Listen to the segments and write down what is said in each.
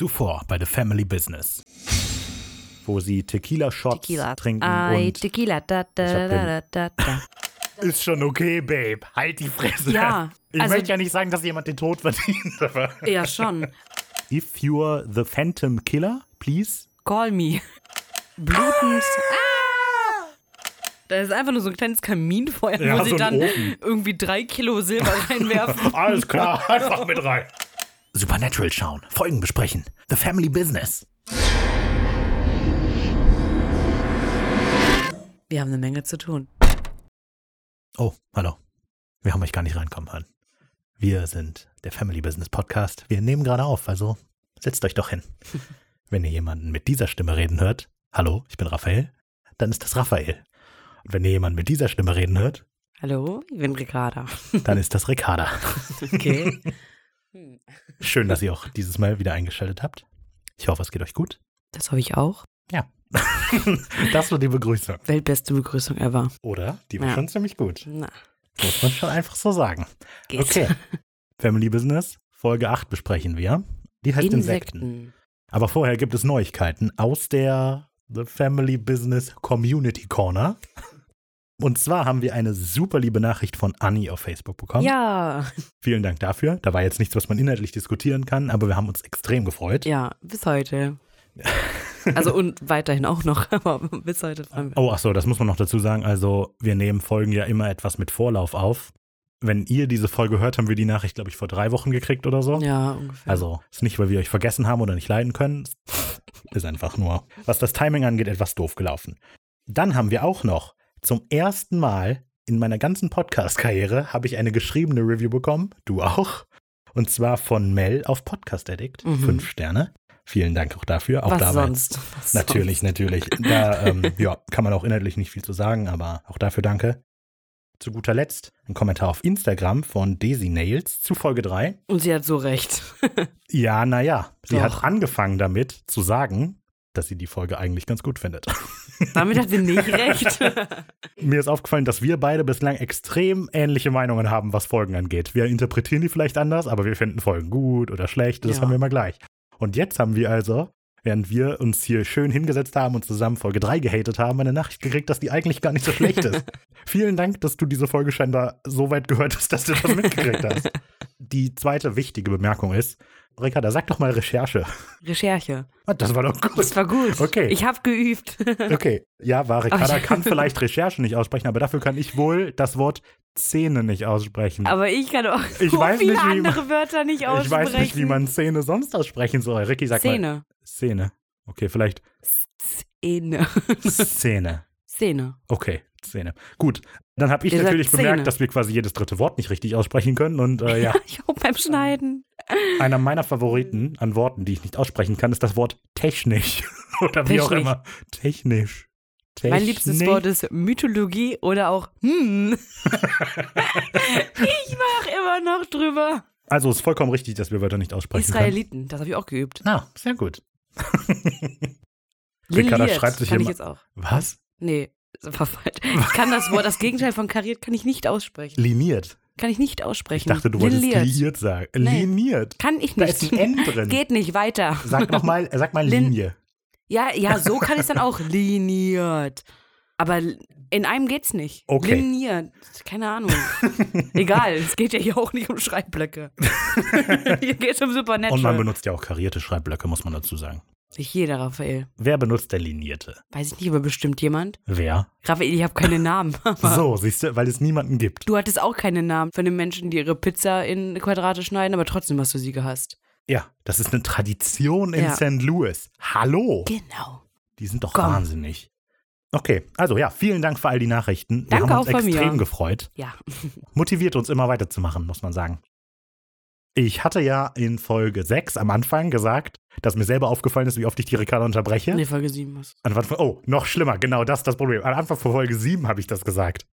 Zuvor bei The Family Business. Wo sie Tequila-Shots Tequila. trinken Ay, und Tequila. Da, da, da, da, da. ist schon okay, Babe. Halt die Fresse. Ja, Ich also- möchte ja nicht sagen, dass jemand den Tod verdient, aber. Ja, schon. If you're the Phantom Killer, please. Call me. Blutend. Ah! Da ist einfach nur so ein kleines Kaminfeuer, Ja, wo sie so dann Ofen. irgendwie drei Kilo Silber reinwerfen. Alles klar, einfach mit rein. Supernatural schauen, Folgen besprechen. The Family Business. Wir haben eine Menge zu tun. Oh, hallo. Wir haben euch gar nicht reinkommen hören. Wir sind der Family Business Podcast. Wir nehmen gerade auf, also setzt euch doch hin. Wenn ihr jemanden mit dieser Stimme reden hört, hallo, ich bin Raphael, dann ist das Raphael. Und wenn ihr jemanden mit dieser Stimme reden hört, Hallo, ich bin Ricarda. dann ist das Ricarda. Okay. Schön, dass ihr auch dieses Mal wieder eingeschaltet habt. Ich hoffe, es geht euch gut. Das habe ich auch. Ja. das war die Begrüßung. Weltbeste Begrüßung ever. Oder? Die war Ja. schon ziemlich gut. Na, Muss man schon einfach so sagen. geht's. Okay. Family Business, Folge 8 besprechen wir. Die heißt Insekten. Insekten. Aber vorher gibt es Neuigkeiten aus der The Family Business Community Corner. Und zwar haben wir eine super liebe Nachricht von Annie auf Facebook bekommen. Ja, Vielen Dank dafür. Da war jetzt nichts, was man inhaltlich diskutieren kann, aber wir haben uns extrem gefreut. ja, bis heute. Also und weiterhin auch noch, aber bis heute. Oh, ach so, das muss man noch dazu sagen. Also, wir nehmen Folgen ja immer etwas mit Vorlauf auf. Wenn ihr diese Folge hört, haben wir die Nachricht, glaube ich, vor drei Wochen gekriegt oder so. Ja, ungefähr. Also, ist nicht, weil wir euch vergessen haben oder nicht leiden können. Ist einfach nur, was das Timing angeht, etwas doof gelaufen. Dann haben wir auch noch zum ersten Mal in meiner ganzen Podcast-Karriere habe ich eine geschriebene Review bekommen. Du auch. Und zwar von Mel auf Podcast Addict. Mhm. Fünf Sterne. Vielen Dank auch dafür. Auch Was dabei. sonst? Was Natürlich, natürlich. Da ähm, ja, kann man auch inhaltlich nicht viel zu sagen, aber auch dafür danke. Zu guter Letzt ein Kommentar auf Instagram von Daisy Nails zu Folge 3. Sonst? Und sie hat so recht. Ja, naja, sie Doch. hat angefangen damit zu sagen, dass sie die Folge eigentlich ganz gut findet. Damit hat sie nicht recht. Mir ist aufgefallen, dass wir beide bislang extrem ähnliche Meinungen haben, was Folgen angeht. Wir interpretieren die vielleicht anders, aber wir finden Folgen gut oder schlecht, das Ja. haben wir immer gleich. Und jetzt haben wir also, während wir uns hier schön hingesetzt haben und zusammen Folge 3 gehatet haben, eine Nachricht gekriegt, dass die eigentlich gar nicht so schlecht ist. Vielen Dank, dass du diese Folge scheinbar so weit gehört hast, dass du das mitgekriegt hast. Die zweite wichtige Bemerkung ist, Ricarda, sag doch mal Recherche. Recherche. Ah, Das war doch gut. Das war gut. Okay. Ich habe geübt. Okay, ja, war Ricarda kann vielleicht Recherche nicht aussprechen, aber dafür kann ich wohl das Wort Szene nicht aussprechen. Aber ich kann auch Ich so weiß viele nicht, wie man- andere Wörter nicht aussprechen. ich weiß nicht, wie man Szene sonst aussprechen soll. Ricky, sag mal. Szene. Szene. Okay, vielleicht Szene. Szene. Szene. Okay, Szene. Gut, dann habe ich sagt natürlich Szene. bemerkt, dass wir quasi jedes dritte Wort nicht richtig aussprechen können. Und äh, ja, Ich auch beim Schneiden. einer meiner Favoriten an Worten, die ich nicht aussprechen kann, ist das Wort technisch. Oder wie auch immer. Technisch. Technisch. Mein liebstes Wort ist Mythologie oder auch hm. ich mach immer noch drüber. Also ist vollkommen richtig, dass wir Wörter nicht aussprechen können. Israeliten, das habe ich auch geübt. Ah, sehr gut. Ricarda schreibt sich kann immer-. Was? Nee. Ich kann das Wort, das Gegenteil von kariert, kann ich nicht aussprechen. Liniert. Kann ich nicht Ich aussprechen. dachte, du wolltest Liliert. liiert sagen. Nee. Liniert. Kann ich Da nicht. ist ein N drin. Geht nicht, weiter. Sag noch mal, sag mal Lin- Linie. Ja, ja, so kann ich es dann auch. Liniert. Aber in einem geht's nicht. Okay. Liniert. Keine Ahnung. Egal, es geht ja hier auch nicht um Schreibblöcke. hier geht es um Und man Supernatural. benutzt ja auch karierte Schreibblöcke, muss man dazu sagen. Nicht jeder, Raphael. Wer benutzt der linierte? Weiß ich nicht, aber bestimmt jemand. Wer? Raphael, ich habe keine Namen. So, siehst du, weil es niemanden gibt. Du hattest auch keine Namen von den Menschen, die ihre Pizza in Quadrate schneiden, aber trotzdem hast du sie gehasst. Ja, das ist eine Tradition in Ja. St. Louis. Hallo. Genau. Die sind doch Komm. wahnsinnig. Okay, also ja, vielen Dank für all die Nachrichten. Wir Danke haben uns auch von mir. extrem gefreut. Ja. motiviert uns immer weiterzumachen, muss man sagen. Ich hatte ja in Folge 6 am Anfang gesagt, dass mir selber aufgefallen ist, wie oft ich die Ricarda unterbreche. Nee, Folge 7 was. An Anfang- Oh, noch schlimmer, genau das ist das Problem. Am Anfang von Folge 7 habe ich das gesagt.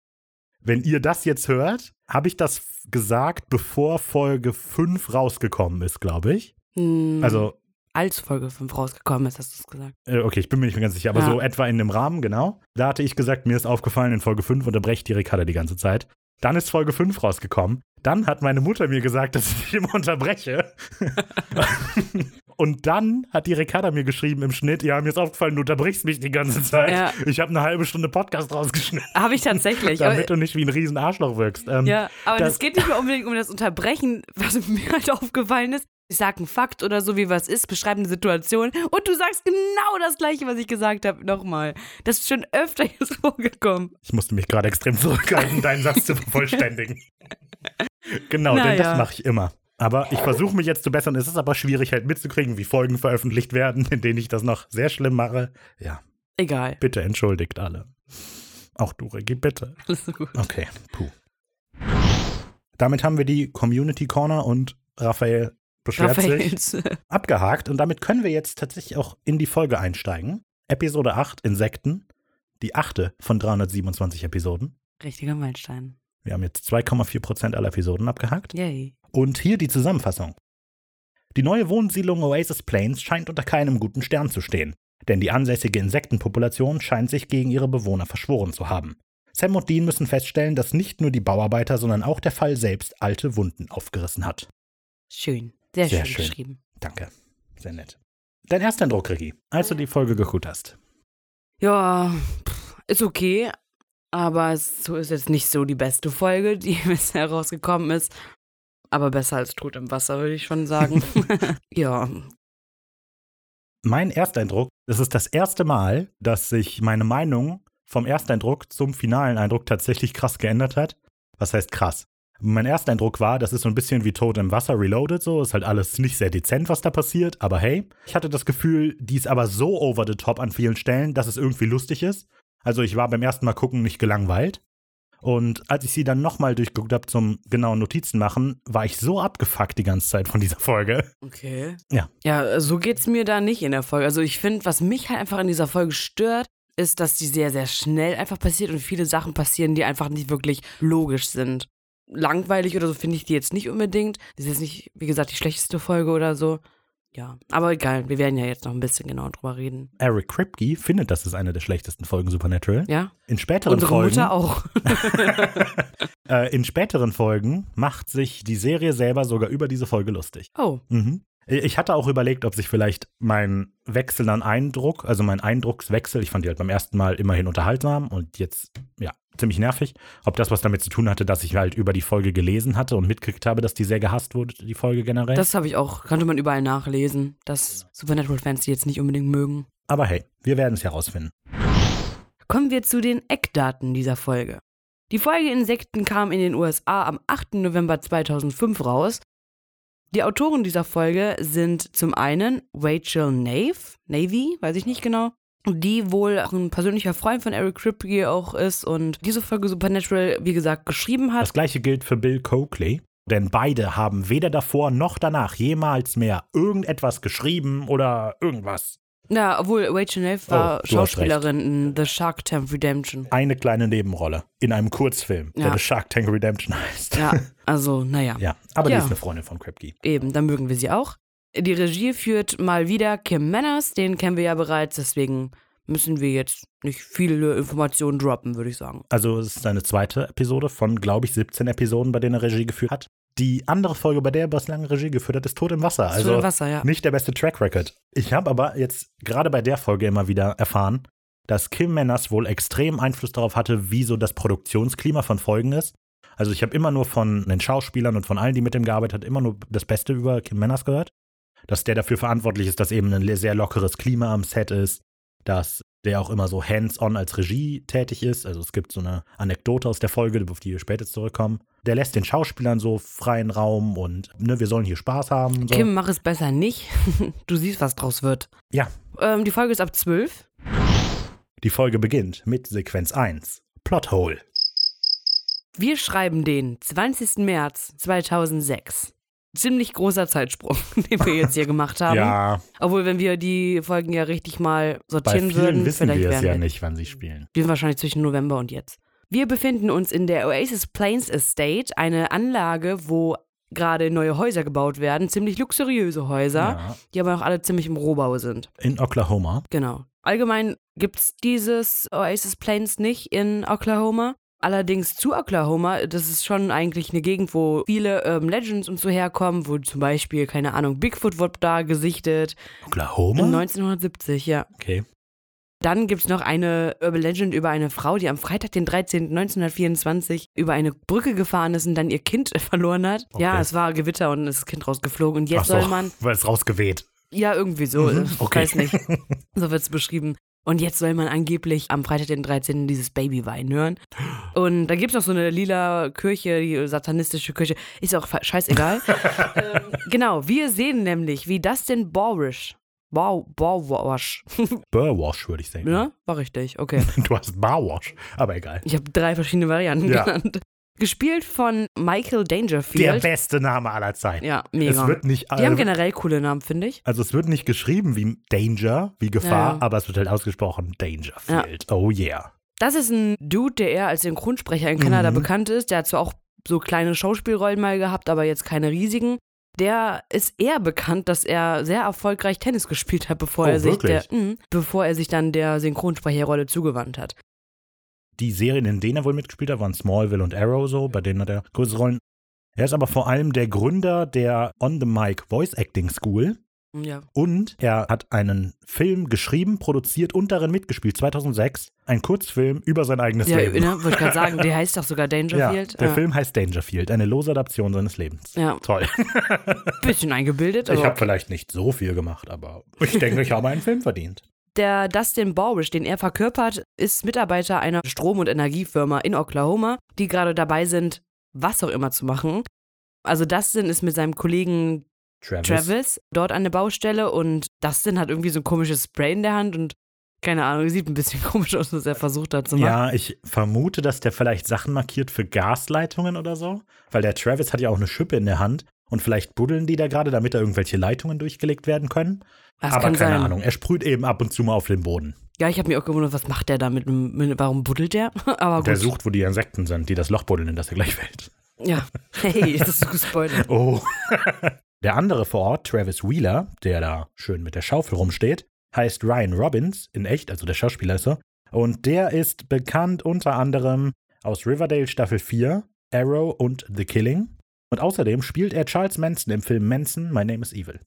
Wenn ihr das jetzt hört, habe ich das gesagt, bevor Folge 5 rausgekommen ist, glaube ich. Hm, Also, als Folge 5 rausgekommen ist, hast du es gesagt. äh, okay, ich bin mir nicht mehr ganz sicher, aber Ja. so etwa in dem Rahmen, genau. Da hatte ich gesagt, mir ist aufgefallen, in Folge 5 unterbrecht die Ricarda die ganze Zeit. Dann ist Folge 5 rausgekommen. Dann hat meine Mutter mir gesagt, dass ich immer unterbreche. Und dann hat die Ricarda mir geschrieben im Schnitt, ja, mir ist aufgefallen, du unterbrichst mich die ganze Zeit. Ja. Ich habe eine halbe Stunde Podcast rausgeschnitten, Habe ich tatsächlich. damit du nicht wie ein riesen Arschloch wirkst. Ähm, ja, aber das- es geht nicht mehr unbedingt um das Unterbrechen, was mir halt aufgefallen ist. Ich sage einen Fakt oder so, wie was ist, beschreibe eine Situation und du sagst genau das Gleiche, was ich gesagt habe, nochmal. Das ist schon öfter jetzt vorgekommen. Ich musste mich gerade extrem zurückhalten, deinen Satz zu vervollständigen. genau, denn Naja. das mache ich immer. Aber ich versuche mich jetzt zu bessern. Es ist aber schwierig, halt mitzukriegen, wie Folgen veröffentlicht werden, in denen ich das noch sehr schlimm mache. Ja, Egal. bitte entschuldigt alle. Auch du, Regie, bitte. Alles so gut. Okay, puh. Damit haben wir die Community Corner und Raphael beschwert sich abgehakt. Und damit können wir jetzt tatsächlich auch in die Folge einsteigen. Episode 8, Insekten. Die achte von 327 Episoden. Richtiger Meilenstein. Wir haben jetzt 2,4% aller Episoden abgehakt. Yay. Und hier die Zusammenfassung. Die neue Wohnsiedlung Oasis Plains scheint unter keinem guten Stern zu stehen, denn die ansässige Insektenpopulation scheint sich gegen ihre Bewohner verschworen zu haben. Sam und Dean müssen feststellen, dass nicht nur die Bauarbeiter, sondern auch der Fall selbst alte Wunden aufgerissen hat. Schön. Sehr, Sehr schön, schön. geschrieben. Danke. Sehr nett. Dein erster Eindruck, Ricky, als du die Folge geguckt hast. Ja, ist okay. Aber es so ist jetzt nicht so die beste Folge, die bisher rausgekommen ist. Aber besser als Tod im Wasser, würde ich schon sagen. ja. Mein Ersteindruck, es ist das erste Mal, dass sich meine Meinung vom Ersteindruck zum finalen Eindruck tatsächlich krass geändert hat. Was heißt krass? Mein Ersteindruck war, das ist so ein bisschen wie Tod im Wasser reloaded, so ist halt alles nicht sehr dezent, was da passiert, aber hey, ich hatte das Gefühl, die ist aber so over the top an vielen Stellen, dass es irgendwie lustig ist. Also ich war beim ersten Mal gucken nicht gelangweilt. Und als ich sie dann nochmal durchgeguckt habe zum genauen Notizen machen, war ich so abgefuckt die ganze Zeit von dieser Folge. Okay. Ja. Ja, so geht's mir da nicht in der Folge. Also ich finde, was mich halt einfach in dieser Folge stört, ist, dass die sehr, sehr schnell einfach passiert und viele Sachen passieren, die einfach nicht wirklich logisch sind. Langweilig oder so finde ich die jetzt nicht unbedingt. Das ist jetzt nicht, wie gesagt, die schlechteste Folge oder so. Ja, aber egal, wir werden ja jetzt noch ein bisschen genauer drüber reden. Eric Kripke findet, das ist eine der schlechtesten Folgen Supernatural. Ja? In späteren Unsere Folgen, Mutter auch. äh, in späteren Folgen macht sich die Serie selber sogar über diese Folge lustig. Oh, Mhm. Ich hatte auch überlegt, ob sich vielleicht mein Wechsel an Eindruck, also mein Eindruckswechsel, ich fand die halt beim ersten Mal immerhin unterhaltsam und jetzt, ja, ziemlich nervig, ob das was damit zu tun hatte, dass ich halt über die Folge gelesen hatte und mitgekriegt habe, dass die sehr gehasst wurde, die Folge generell. das habe ich auch, konnte man überall nachlesen, dass Supernatural-Fans die jetzt nicht unbedingt mögen. Aber hey, wir werden es herausfinden. Kommen wir zu den Eckdaten dieser Folge. Die Folge Insekten kam in den USA am 8. November 2005 raus. Die Autoren dieser Folge sind zum einen Rachel Nave, Navy, weiß ich nicht genau, die wohl auch ein persönlicher Freund von Eric Kripke auch ist und diese Folge Supernatural, wie gesagt, geschrieben hat. Das gleiche gilt für Bill Coakley, denn beide haben weder davor noch danach jemals mehr irgendetwas geschrieben oder irgendwas. Ja, obwohl Rachel Oh, war hast Schauspielerin in The Shark Tank Redemption. Eine kleine Nebenrolle in einem Kurzfilm, der Ja. The Shark Tank Redemption heißt. Ja, also, naja. Ja, aber Ja. die ist eine Freundin von Kripke. Eben, dann mögen wir sie auch. Die Regie führt mal wieder Kim Manners, den kennen wir ja bereits, deswegen müssen wir jetzt nicht viele Informationen droppen, würde ich sagen. Also es ist seine zweite Episode von, glaube ich, 17 Episoden, bei denen er Regie geführt hat. Die andere Folge, bei der er bislang Regie geführt hat, ist Tod im Wasser. Also also, Wasser, ja. nicht der beste Track Record. Ich habe aber jetzt gerade bei der Folge immer wieder erfahren, dass Kim Manners wohl extrem Einfluss darauf hatte, wie so das Produktionsklima von Folgen ist. Also ich habe immer nur von den Schauspielern und von allen, die mit ihm gearbeitet haben, immer nur das Beste über Kim Manners gehört. Dass der dafür verantwortlich ist, dass eben ein sehr lockeres Klima am Set ist, dass der auch immer so hands-on als Regie tätig ist. Also es gibt so eine Anekdote aus der Folge, auf die wir später zurückkommen. Der lässt den Schauspielern so freien Raum und ne, wir sollen hier Spaß haben. So. Kim, mach es besser nicht. du siehst, was draus wird. Ja. Ähm, die Folge ist ab 12. Die Folge beginnt mit Sequenz 1. Plothole. Wir schreiben den 20. März 2006. Ziemlich großer Zeitsprung, den wir jetzt hier gemacht haben. Ja, Obwohl, wenn wir die Folgen ja richtig mal bei sortieren vielen würden, wissen vielleicht wir es ja nicht, wann sie spielen. Wir sind wahrscheinlich zwischen November und jetzt. Wir befinden uns in der Oasis Plains Estate, eine Anlage, wo gerade neue Häuser gebaut werden, ziemlich luxuriöse Häuser, Ja. die aber noch alle ziemlich im Rohbau sind. In Oklahoma. Genau. Allgemein gibt es dieses Oasis Plains nicht in Oklahoma. Allerdings zu Oklahoma, das ist schon eigentlich eine Gegend, wo viele Urban Legends und so herkommen, wo zum Beispiel, keine Ahnung, Bigfoot wurde da gesichtet. Oklahoma? 1970, ja. Okay. Dann gibt es noch eine Urban Legend über eine Frau, die am Freitag, den 13. 1924 über eine Brücke gefahren ist und dann ihr Kind verloren hat. Okay. Ja, es war Gewitter und ist das Kind rausgeflogen. Und jetzt so, soll man, weil es rausgeweht. ja, irgendwie so, Mhm, ich okay. weiß nicht. So wird es beschrieben. Und jetzt soll man angeblich am Freitag, den 13. dieses Baby weinen hören. Und da gibt es noch so eine lila Kirche, die satanistische Kirche. Ist auch scheißegal. ähm, genau, wir sehen nämlich, wie Dustin Borish, Bow, Bowwash, Burwash, würde ich sagen. ne? War richtig, okay. Du hast Barwash, aber egal. Ich habe drei verschiedene Varianten Ja. genannt. Gespielt von Michael Der Dangerfield. beste Name aller Zeiten. ja, Es mega. wird nicht, Die haben generell coole Namen, finde ich. also es wird nicht geschrieben wie Danger, wie Gefahr, Ja. aber es wird halt ausgesprochen Dangerfield. Oh yeah. Das ist ein Dude, der eher als Synchronsprecher in Kanada Mhm. bekannt ist. Der hat zwar auch so kleine Schauspielrollen mal gehabt, aber jetzt keine riesigen. Der ist eher bekannt, dass er sehr erfolgreich Tennis gespielt hat, bevor Oh, er sich der, mh, bevor er sich dann der Synchronsprecherrolle zugewandt hat. Die Serien, in denen er wohl mitgespielt hat, waren Smallville und Arrow so, bei denen hat er größere Rollen. Er ist aber vor allem der Gründer der On-the-Mic Voice Acting School Ja. und er hat einen Film geschrieben, produziert und darin mitgespielt, 2006. Ein Kurzfilm über sein eigenes Ja, Leben. ne, wollte ich gerade sagen, der heißt doch sogar Ja, Dangerfield. der ja. Film heißt Dangerfield, eine lose Adaption seines Lebens. Ja, Toll. bisschen eingebildet, Ich habe vielleicht nicht so viel gemacht, aber ich denke, ich habe einen Film verdient. Der Dustin Borish, den er verkörpert, ist Mitarbeiter einer Strom- und Energiefirma in Oklahoma, die gerade dabei sind, was auch immer zu machen. Also Dustin ist mit seinem Kollegen Travis. Travis dort an der Baustelle und Dustin hat irgendwie so ein komisches Spray in der Hand und keine Ahnung, sieht ein bisschen komisch aus, was er versucht hat zu machen. Ja, ich vermute, dass der vielleicht Sachen markiert für Gasleitungen oder so. Weil der Travis hat ja auch eine Schippe in der Hand. Und vielleicht buddeln die da gerade, damit da irgendwelche Leitungen durchgelegt werden können. Das Aber keine sein. Ahnung. Er sprüht eben ab und zu mal auf den Boden. Ja, ich habe mir auch gewundert, was macht der da mit, dem- mit warum buddelt der? Aber gut. Der sucht, wo die Insekten sind, die das Loch buddeln, in das er gleich fällt. Ja. Hey, das ist gespoilert. Oh. der andere vor Ort, Travis Wheeler, der da schön mit der Schaufel rumsteht, heißt Ryan Robbins, in echt, also der Schauspieler ist er. Und der ist bekannt unter anderem aus Riverdale Staffel 4, Arrow und The Killing. Und außerdem spielt er Charles Manson im Film Manson, My Name is Evil.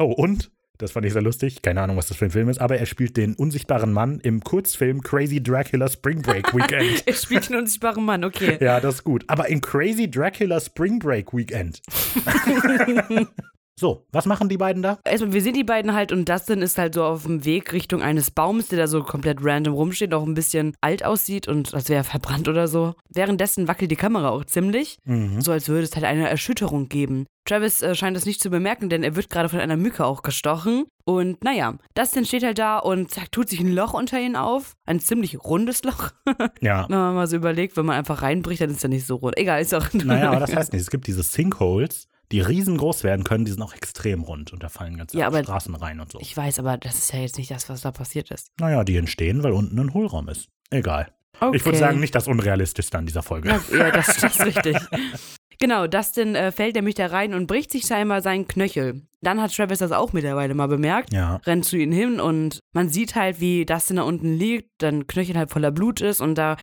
Oh, und, das fand ich sehr lustig, keine Ahnung, was das für ein Film ist, aber er spielt den unsichtbaren Mann im Kurzfilm Crazy Dracula Spring Break Weekend. Er spielt den unsichtbaren Mann, okay. ja, das ist gut. Aber in Crazy Dracula Spring Break Weekend. so, was machen die beiden da? Erstmal, wir sehen die beiden halt und Dustin ist halt so auf dem Weg Richtung eines Baums, der da so komplett random rumsteht, auch ein bisschen alt aussieht und als wäre er verbrannt oder so. Währenddessen wackelt die Kamera auch ziemlich, Mhm. so als würde es halt eine Erschütterung geben. Travis äh, scheint das nicht zu bemerken, denn er wird gerade von einer Mücke auch gestochen. Und naja, Dustin steht halt da und zack, tut sich ein Loch unter ihn auf. Ein ziemlich rundes Loch. Ja. Wenn man mal so überlegt, wenn man einfach reinbricht, dann ist er nicht so rund. Egal, ist auch. Naja, aber das heißt nicht. Es gibt diese Sinkholes, die riesengroß werden können, die sind auch extrem rund und da fallen ganze Ja, Straßen rein und so. Ich weiß, aber das ist ja jetzt nicht das, was da passiert ist. naja, die entstehen, weil unten ein Hohlraum ist. Egal. Okay. Ich würde sagen, nicht das Unrealistischste an dieser Folge. Ja, ja das, das ist richtig. Genau, Dustin äh, fällt nämlich da rein und bricht sich scheinbar seinen Knöchel. Dann hat Travis das auch mittlerweile mal bemerkt, Ja. rennt zu ihm hin und man sieht halt, wie Dustin da unten liegt, dann Knöchel halt voller Blut ist und da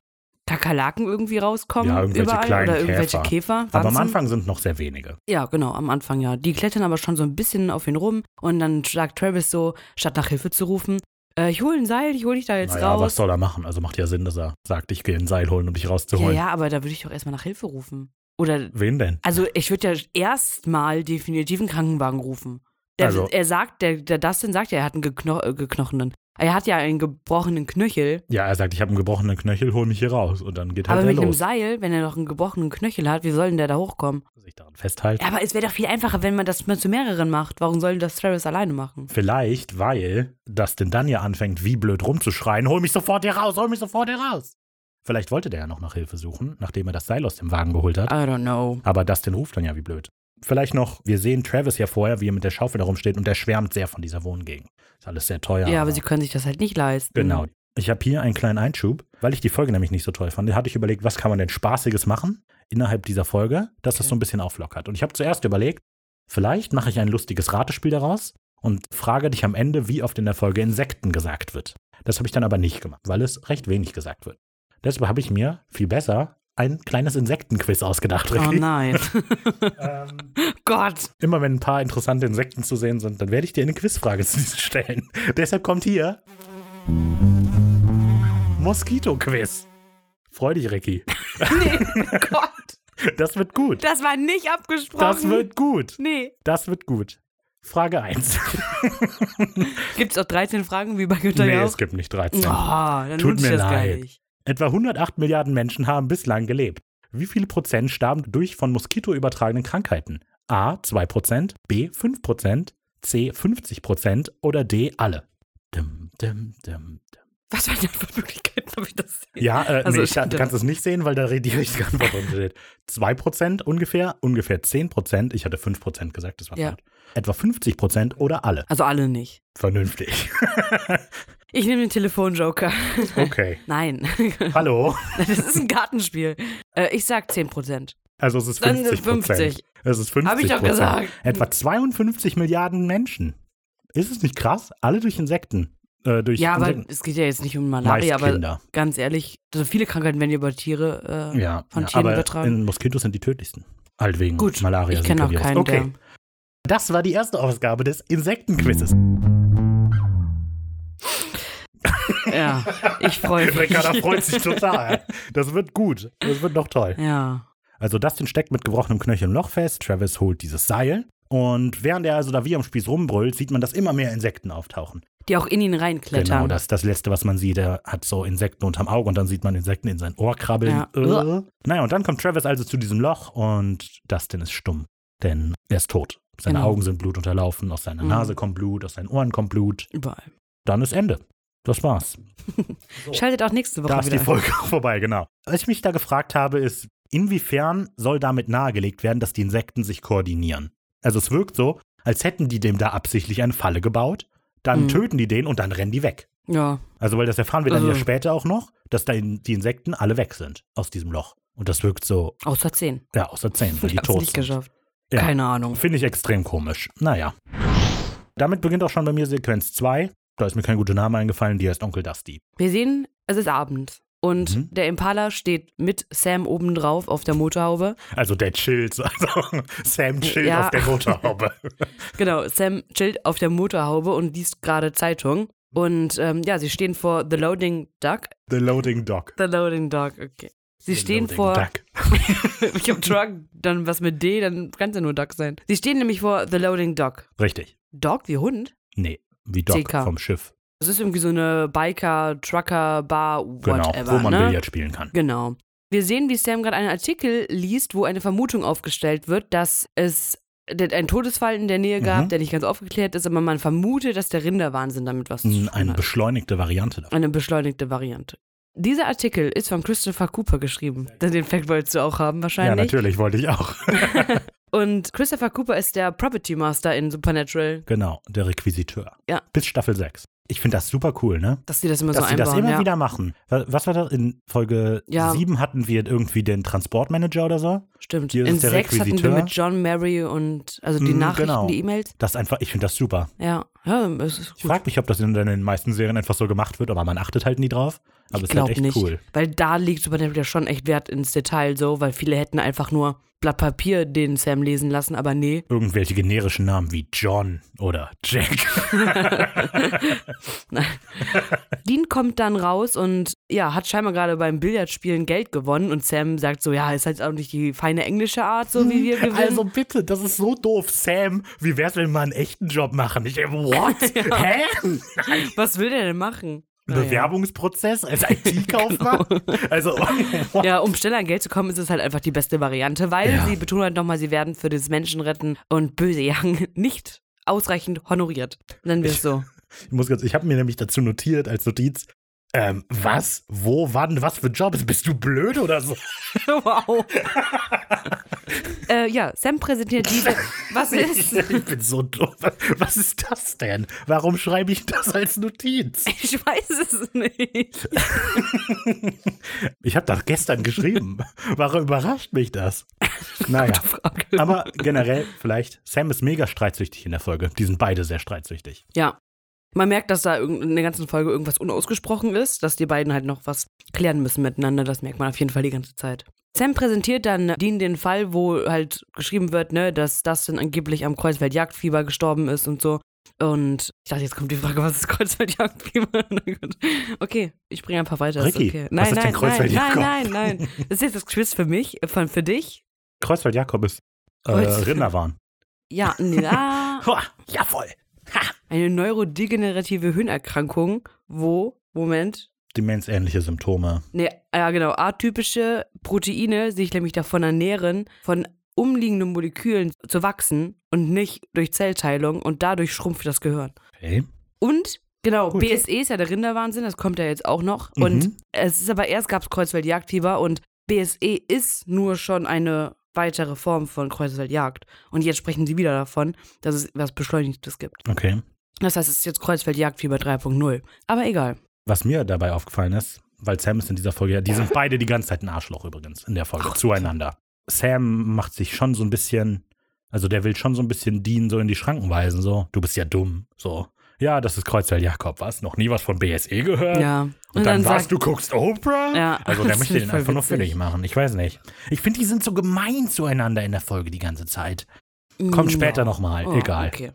Kakerlaken irgendwie rauskommen. Ja, irgendwelche überall kleinen oder irgendwelche Käfer. Käfer. Aber am. Anfang sind noch sehr wenige. Ja, genau, am Anfang ja. Die klettern aber schon so ein bisschen auf ihn rum und dann sagt Travis so, statt nach Hilfe zu rufen, äh, ich hole ein Seil, ich hole dich da jetzt naja, was raus. soll er machen? Also macht ja Sinn, dass er sagt, ich gehe ein Seil holen, um dich Ja, rauszuholen. ja, aber da würde ich doch erstmal nach Hilfe rufen. Oder Wen denn? Also ich würde ja erstmal definitiv einen Krankenwagen rufen. Der, Also- er sagt, der, der Dustin sagt ja, er hat einen gekno äh, geknochenen. Er hat ja einen gebrochenen Knöchel. Ja, er sagt, ich habe einen gebrochenen Knöchel, hol mich hier raus. Und dann geht halt aber er mit einem los. Seil, wenn er noch einen gebrochenen Knöchel hat, wie soll denn der da hochkommen? Sich daran festhalten. Aber es wäre doch viel einfacher, wenn man das mal zu mehreren macht. Warum soll das Travis alleine machen? Vielleicht, weil Dustin dann ja anfängt, wie blöd rumzuschreien, hol mich sofort hier raus, hol mich sofort hier raus. Vielleicht wollte der ja noch nach Hilfe suchen, nachdem er das Seil aus dem Wagen geholt hat. I don't know. Aber Dustin ruft dann ja wie blöd. Vielleicht noch, wir sehen Travis ja vorher, wie er mit der Schaufel da rumsteht und der schwärmt sehr von dieser Wohngegend. Ist alles sehr teuer. Ja, aber sie können sich das halt nicht leisten. Genau. Ich habe hier einen kleinen Einschub, weil ich die Folge nämlich nicht so toll fand. Da hatte ich überlegt, was kann man denn Spaßiges machen innerhalb dieser Folge, dass das Okay. so ein bisschen auflockert. Und ich habe zuerst überlegt, vielleicht mache ich ein lustiges Ratespiel daraus und frage dich am Ende, wie oft in der Folge Insekten gesagt wird. Das habe ich dann aber nicht gemacht, weil es recht wenig gesagt wird. Deshalb habe ich mir viel besser ein kleines Insektenquiz ausgedacht, Oh Ricky. nein. ähm, Gott. immer wenn ein paar interessante Insekten zu sehen sind, dann werde ich dir eine Quizfrage zu diesen stellen. Deshalb kommt hier Moskito-Quiz. Freu dich, Ricky. Nee, Gott. Das wird gut. Das war nicht abgesprochen. Das wird gut. Nee. Das wird gut. Frage 1. Gibt es auch 13 Fragen wie bei Günther Nee, Jauch? es gibt nicht 13. Oh, Tut mir leid. Etwa 108 Milliarden Menschen haben bislang gelebt. Wie viele Prozent starben durch von Moskito übertragenen Krankheiten? A 2 Prozent, B 5 Prozent, C 50 Prozent oder D alle? Dim, dim, dim. Was für Möglichkeiten, ob ich das sehe? Ja, äh, Also nee, ich dachte- kannst es nicht sehen, weil da die richtige Antwort drin steht. 2 Prozent ungefähr, ungefähr 10 Prozent, ich hatte 5 Prozent gesagt, das war Ja. falsch. Etwa 50 Prozent oder alle. Also alle nicht. Vernünftig. Ich nehme den Telefonjoker. Okay. Nein. Hallo. Das ist ein Gartenspiel. Äh, ich sag 10%. Also es ist Dann 50 Prozent. 50. Es ist 50 Hab ich doch gesagt. Etwa 52 Milliarden Menschen. Ist es nicht krass? Alle durch Insekten. Äh, durch Ja, aber Insekten. es geht ja jetzt nicht um Meist Malaria, aber Kinder. ganz ehrlich, also viele Krankheiten werden ja über Tiere äh, Ja, von ja, Tieren aber übertragen. in Moskitos sind die tödlichsten. Halt wegen Gut, Malaria. ich kenne auch keinen, Okay, das war die erste Ausgabe des Insektenquizzes. Der. Ja, ich freue mich. Ricarda freut sich total. Das wird gut. Das wird noch toll. Ja. Also Dustin steckt mit gebrochenem Knöchel im Loch fest, Travis holt dieses Seil und während er also da wie am Spieß rumbrüllt, sieht man, dass immer mehr Insekten auftauchen. Die auch in ihn reinklettern. Genau, das das Letzte, was man sieht. Er hat so Insekten unterm Auge und dann sieht man Insekten in sein Ohr krabbeln. Ja. Äh. Naja, und dann kommt Travis also zu diesem Loch und Dustin ist stumm, denn er ist tot. Seine Genau. Augen sind blutunterlaufen, aus seiner Mhm. Nase kommt Blut, aus seinen Ohren kommt Blut. Überall. Dann ist Ende. Das war's. Schaltet auch nächste Woche Da ist wieder. die Folge vorbei, genau. Was ich mich da gefragt habe, ist, inwiefern soll damit nahegelegt werden, dass die Insekten sich koordinieren? Also es wirkt so, als hätten die dem da absichtlich eine Falle gebaut, dann Mhm. töten die den und dann rennen die weg. Ja. Also, weil das erfahren wir dann Also- ja später auch noch, dass da die Insekten alle weg sind aus diesem Loch. Und das wirkt so, Außer 10. ja, außer zehn, weil die tot nicht sind. geschafft. Ja. Keine Ahnung. Finde ich extrem komisch. Naja. Damit beginnt auch schon bei mir Sequenz 2. Da ist mir kein guter Name eingefallen, die heißt Onkel Dusty. Wir sehen, es ist Abend. Und Mhm. der Impala steht mit Sam obendrauf auf der Motorhaube. Also der chillt, also Sam chillt Ja. auf der Motorhaube. Genau, Sam chillt auf der Motorhaube und liest gerade Zeitung. Und ähm, ja, sie stehen vor The Loading Duck. The Loading Dock. The Loading Dock, okay. Sie The stehen vor. Duck. ich hab Truck, dann was mit D, dann kann es ja nur Duck sein. Sie stehen nämlich vor The Loading Dock. Richtig. Dog wie Hund? Nee, wie Dock CK. vom Schiff. Das ist irgendwie so eine Biker, Trucker, Bar, Genau, whatever. wo man ne? Billard spielen kann. Genau. Wir sehen, wie Sam gerade einen Artikel liest, wo eine Vermutung aufgestellt wird, dass es einen Todesfall in der Nähe gab, Mhm. der nicht ganz aufgeklärt ist, aber man vermutet, dass der Rinderwahnsinn damit was zu tun Eine hat. beschleunigte Variante davon. Eine beschleunigte Variante. Dieser Artikel ist von Christopher Cooper geschrieben. Den Fact wolltest du auch haben Ja, wahrscheinlich. natürlich, wollte ich auch. Und Christopher Cooper ist der Property Master in Supernatural. genau, der Requisiteur. Ja. Bis Staffel 6. Ich finde das super cool, ne? Dass sie das immer Dass so sie das einbauen. immer ja. wieder machen. Wa- Was war das? In Folge Ja. 7 hatten wir irgendwie den Transportmanager oder so. Stimmt. Hier ist In der sechs hatten wir mit John Mary und also die Mhm, Nachrichten, genau. die E-Mails. Das ist einfach, ich finde das super. Ja, ja, Ich frage mich, ob das in den meisten Serien einfach so gemacht wird, aber man achtet halt nie drauf. Aber Ich es ist halt echt nicht. cool. Weil da liegt Supernatural ja schon echt Wert ins Detail so, weil viele hätten einfach nur Blatt Papier den Sam lesen lassen, aber nee. Irgendwelche generischen Namen wie John oder Jack. Dean kommt dann raus und ja, hat scheinbar gerade beim Billardspielen Geld gewonnen und Sam sagt so, ja, ist halt auch nicht die feine englische Art, so wie wir gewinnen. Also bitte, das ist so doof. Sam, wie wär's, wenn wir einen echten Job machen? Ich, what? Hä? Was will der denn machen? Bewerbungsprozess als IT-Kaufmann? Also, Ja, um schneller an Geld zu kommen, ist es halt einfach die beste Variante, weil Ja. sie betonen halt nochmal, sie werden für das Menschenretten und böse Jagen nicht ausreichend honoriert. Nennen wir es so. ich muss ganz, ich habe mir nämlich dazu notiert als Notiz, ähm, was, wo, wann, was für Jobs? Bist du blöd oder so? wow. äh, ja, Sam präsentiert diese. Was ist? Ich bin so doof. Was ist das denn? Warum schreibe ich das als Notiz? Ich weiß es nicht. Ich habe das gestern geschrieben. Warum überrascht mich das? Naja. Aber generell vielleicht, Sam ist mega streitsüchtig in der Folge. Die sind beide sehr streitsüchtig. Ja. Man merkt, dass da in der ganzen Folge irgendwas unausgesprochen ist, dass die beiden halt noch was klären müssen miteinander. Das merkt man auf jeden Fall die ganze Zeit. Sam präsentiert dann Dean den Fall, wo halt geschrieben wird, ne, dass Dustin angeblich am Kreuzfeld-Jagdfieber gestorben ist und so. Und ich dachte, jetzt kommt die Frage, was ist Kreuzfeld-Jagdfieber? Na gut. okay, ich bringe einfach weiter. Ricky, okay. was Nein, ist denn nein, nein, nein, nein, nein. Das ist jetzt das Quiz für mich, von, für dich. Kreuzfeld Jakob ist äh, Rinderwahn. Ja, Hoa, ja, voll. Ha. eine neurodegenerative Hirnerkrankung, wo, Moment, Demenzähnliche Symptome. Ne, ja genau, atypische Proteine sich nämlich davon ernähren, von umliegenden Molekülen zu wachsen und nicht durch Zellteilung und dadurch schrumpft das Gehirn. Okay. Und genau, Gut. BSE ist ja der Rinderwahnsinn, das kommt ja jetzt auch noch. Mhm. Und es ist aber erst gab es Kreuzfeld-Jagdfieber und BSE ist nur schon eine weitere Form von Kreuzfeld-Jagd. Und jetzt sprechen sie wieder davon, dass es was Beschleunigtes gibt. Okay. Das heißt, es ist jetzt Kreuzfeld-Jagdfieber 3.0. Aber egal. Was mir dabei aufgefallen ist, weil Sam ist in dieser Folge, die sind beide die ganze Zeit ein Arschloch übrigens in der Folge, zueinander. Sam macht sich schon so ein bisschen, also der will schon so ein bisschen Dean so in die Schranken weisen, so, du bist ja dumm, so. Ja, das ist Kreuzfeld Jakob, was? Noch nie was von BSE gehört? Ja. Und, dann, was, sagt- du guckst Oprah? Ja, Also der möchte den einfach nur witzig. fertig machen. Ich weiß nicht. Ich finde, die sind so gemein zueinander in der Folge die ganze Zeit. Kommt später Ja. nochmal, Oh, egal. Okay.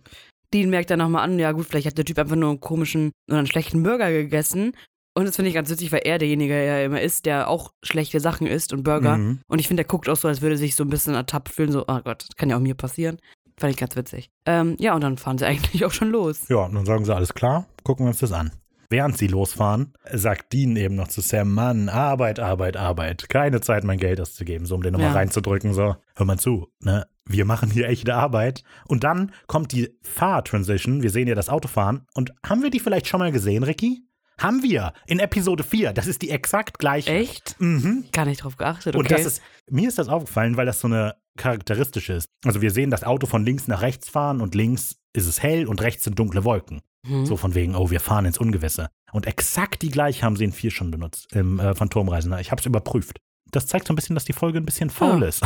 Dean merkt dann nochmal an, ja gut, vielleicht hat der Typ einfach nur einen komischen oder einen schlechten Burger gegessen. Und das finde ich ganz witzig, weil er derjenige ja immer ist, der auch schlechte Sachen isst und Burger. Mhm. Und ich finde, der guckt auch so, als würde sich so ein bisschen ertappt fühlen, so, oh Gott, das kann ja auch mir passieren. Fand ich ganz witzig. Ähm, ja, und dann fahren sie eigentlich auch schon los. Ja, und dann sagen sie, alles klar, gucken wir uns das an. Während sie losfahren, sagt Dean eben noch zu Sam, Mann, Arbeit, Arbeit, Arbeit. Keine Zeit, mein Geld auszugeben, so um den nochmal Ja. reinzudrücken, so, hör mal zu, ne? Wir machen hier echte Arbeit. Und dann kommt die Fahr-Transition, wir sehen ja das Auto fahren. Und haben wir die vielleicht schon mal gesehen, Ricky? Haben wir, in Episode 4. Das ist die exakt gleiche. Echt? Mhm. Gar nicht drauf geachtet, okay. Und das ist, mir ist das aufgefallen, weil das so eine charakteristische ist. Also wir sehen das Auto von links nach rechts fahren und links ist es hell und rechts sind dunkle Wolken. Mhm. So von wegen, oh, wir fahren ins Ungewisse. Und exakt die gleiche haben sie in 4 schon benutzt, im äh, Phantomreisender. Ich habe es überprüft. Das zeigt so ein bisschen, dass die Folge ein bisschen faul Ah. ist.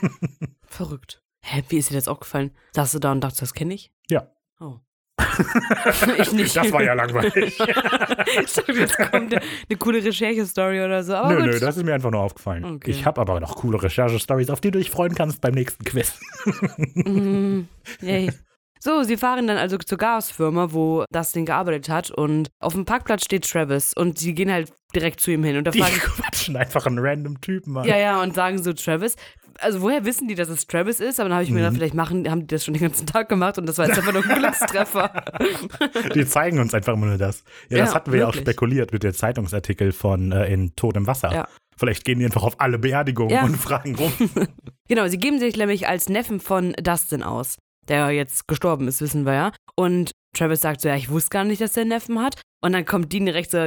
Verrückt. Hä, wie ist dir das aufgefallen? Saßt du da und dachtest, das kenne ich? Ja. Oh. ich nicht. Das war ja langweilig. ich dachte, jetzt kommt eine, eine coole Recherche-Story oder so. Aber nö, gut. nö, das ist mir einfach nur aufgefallen. Okay. Ich habe aber noch coole Recherche-Stories, auf die du dich freuen kannst beim nächsten Quiz. Mm, yay. So, sie fahren dann also zur Gasfirma, wo Dustin gearbeitet hat und auf dem Parkplatz steht Travis und sie gehen halt direkt zu ihm hin und da Die fragen quatschen einfach einen random Typen an. ja, ja, und sagen so Travis. Also woher wissen die, dass es Travis ist? Aber dann habe ich mir Mhm. gedacht, vielleicht machen, haben die das schon den ganzen Tag gemacht und das war jetzt einfach nur ein Glückstreffer. Die zeigen uns einfach immer nur das. Ja, das Ja, hatten wir ja auch spekuliert mit dem Zeitungsartikel von äh, In Tod im Wasser. Ja. Vielleicht gehen die einfach auf alle Beerdigungen Ja. und fragen rum. Genau, sie geben sich nämlich als Neffen von Dustin aus, der jetzt gestorben ist, wissen wir ja. Und Travis sagt so, ja, ich wusste gar nicht, dass der einen Neffen hat. Und dann kommt Dean direkt so,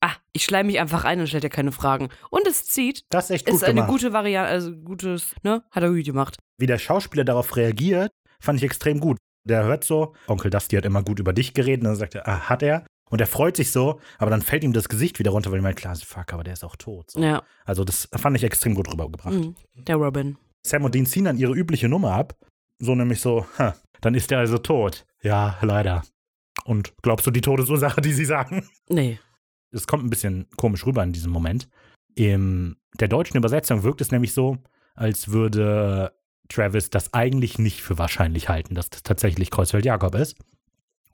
ah, ich schleim mich einfach ein und stelle dir keine Fragen. Und es zieht. Das ist echt gut Ist eine gemacht. gute Variante, also gutes, ne? Hat er gut gemacht. Wie der Schauspieler darauf reagiert, fand ich extrem gut. Der hört so, Onkel Dusty hat immer gut über dich geredet, und dann sagt er, ah, hat er? Und er freut sich so, aber dann fällt ihm das Gesicht wieder runter, weil ich meine, klar, fuck, aber der ist auch tot. So. Ja, Also das fand ich extrem gut rübergebracht. mhm. der Robin. Sam und Dean ziehen dann ihre übliche Nummer ab. So nämlich so, ha, dann ist er also tot. Ja, leider. Und glaubst du die Todesursache, die sie sagen? Nee. Es kommt ein bisschen komisch rüber in diesem Moment. In der deutschen Übersetzung wirkt es nämlich so, als würde Travis das eigentlich nicht für wahrscheinlich halten, dass das tatsächlich Kreuzfeld Jakob ist.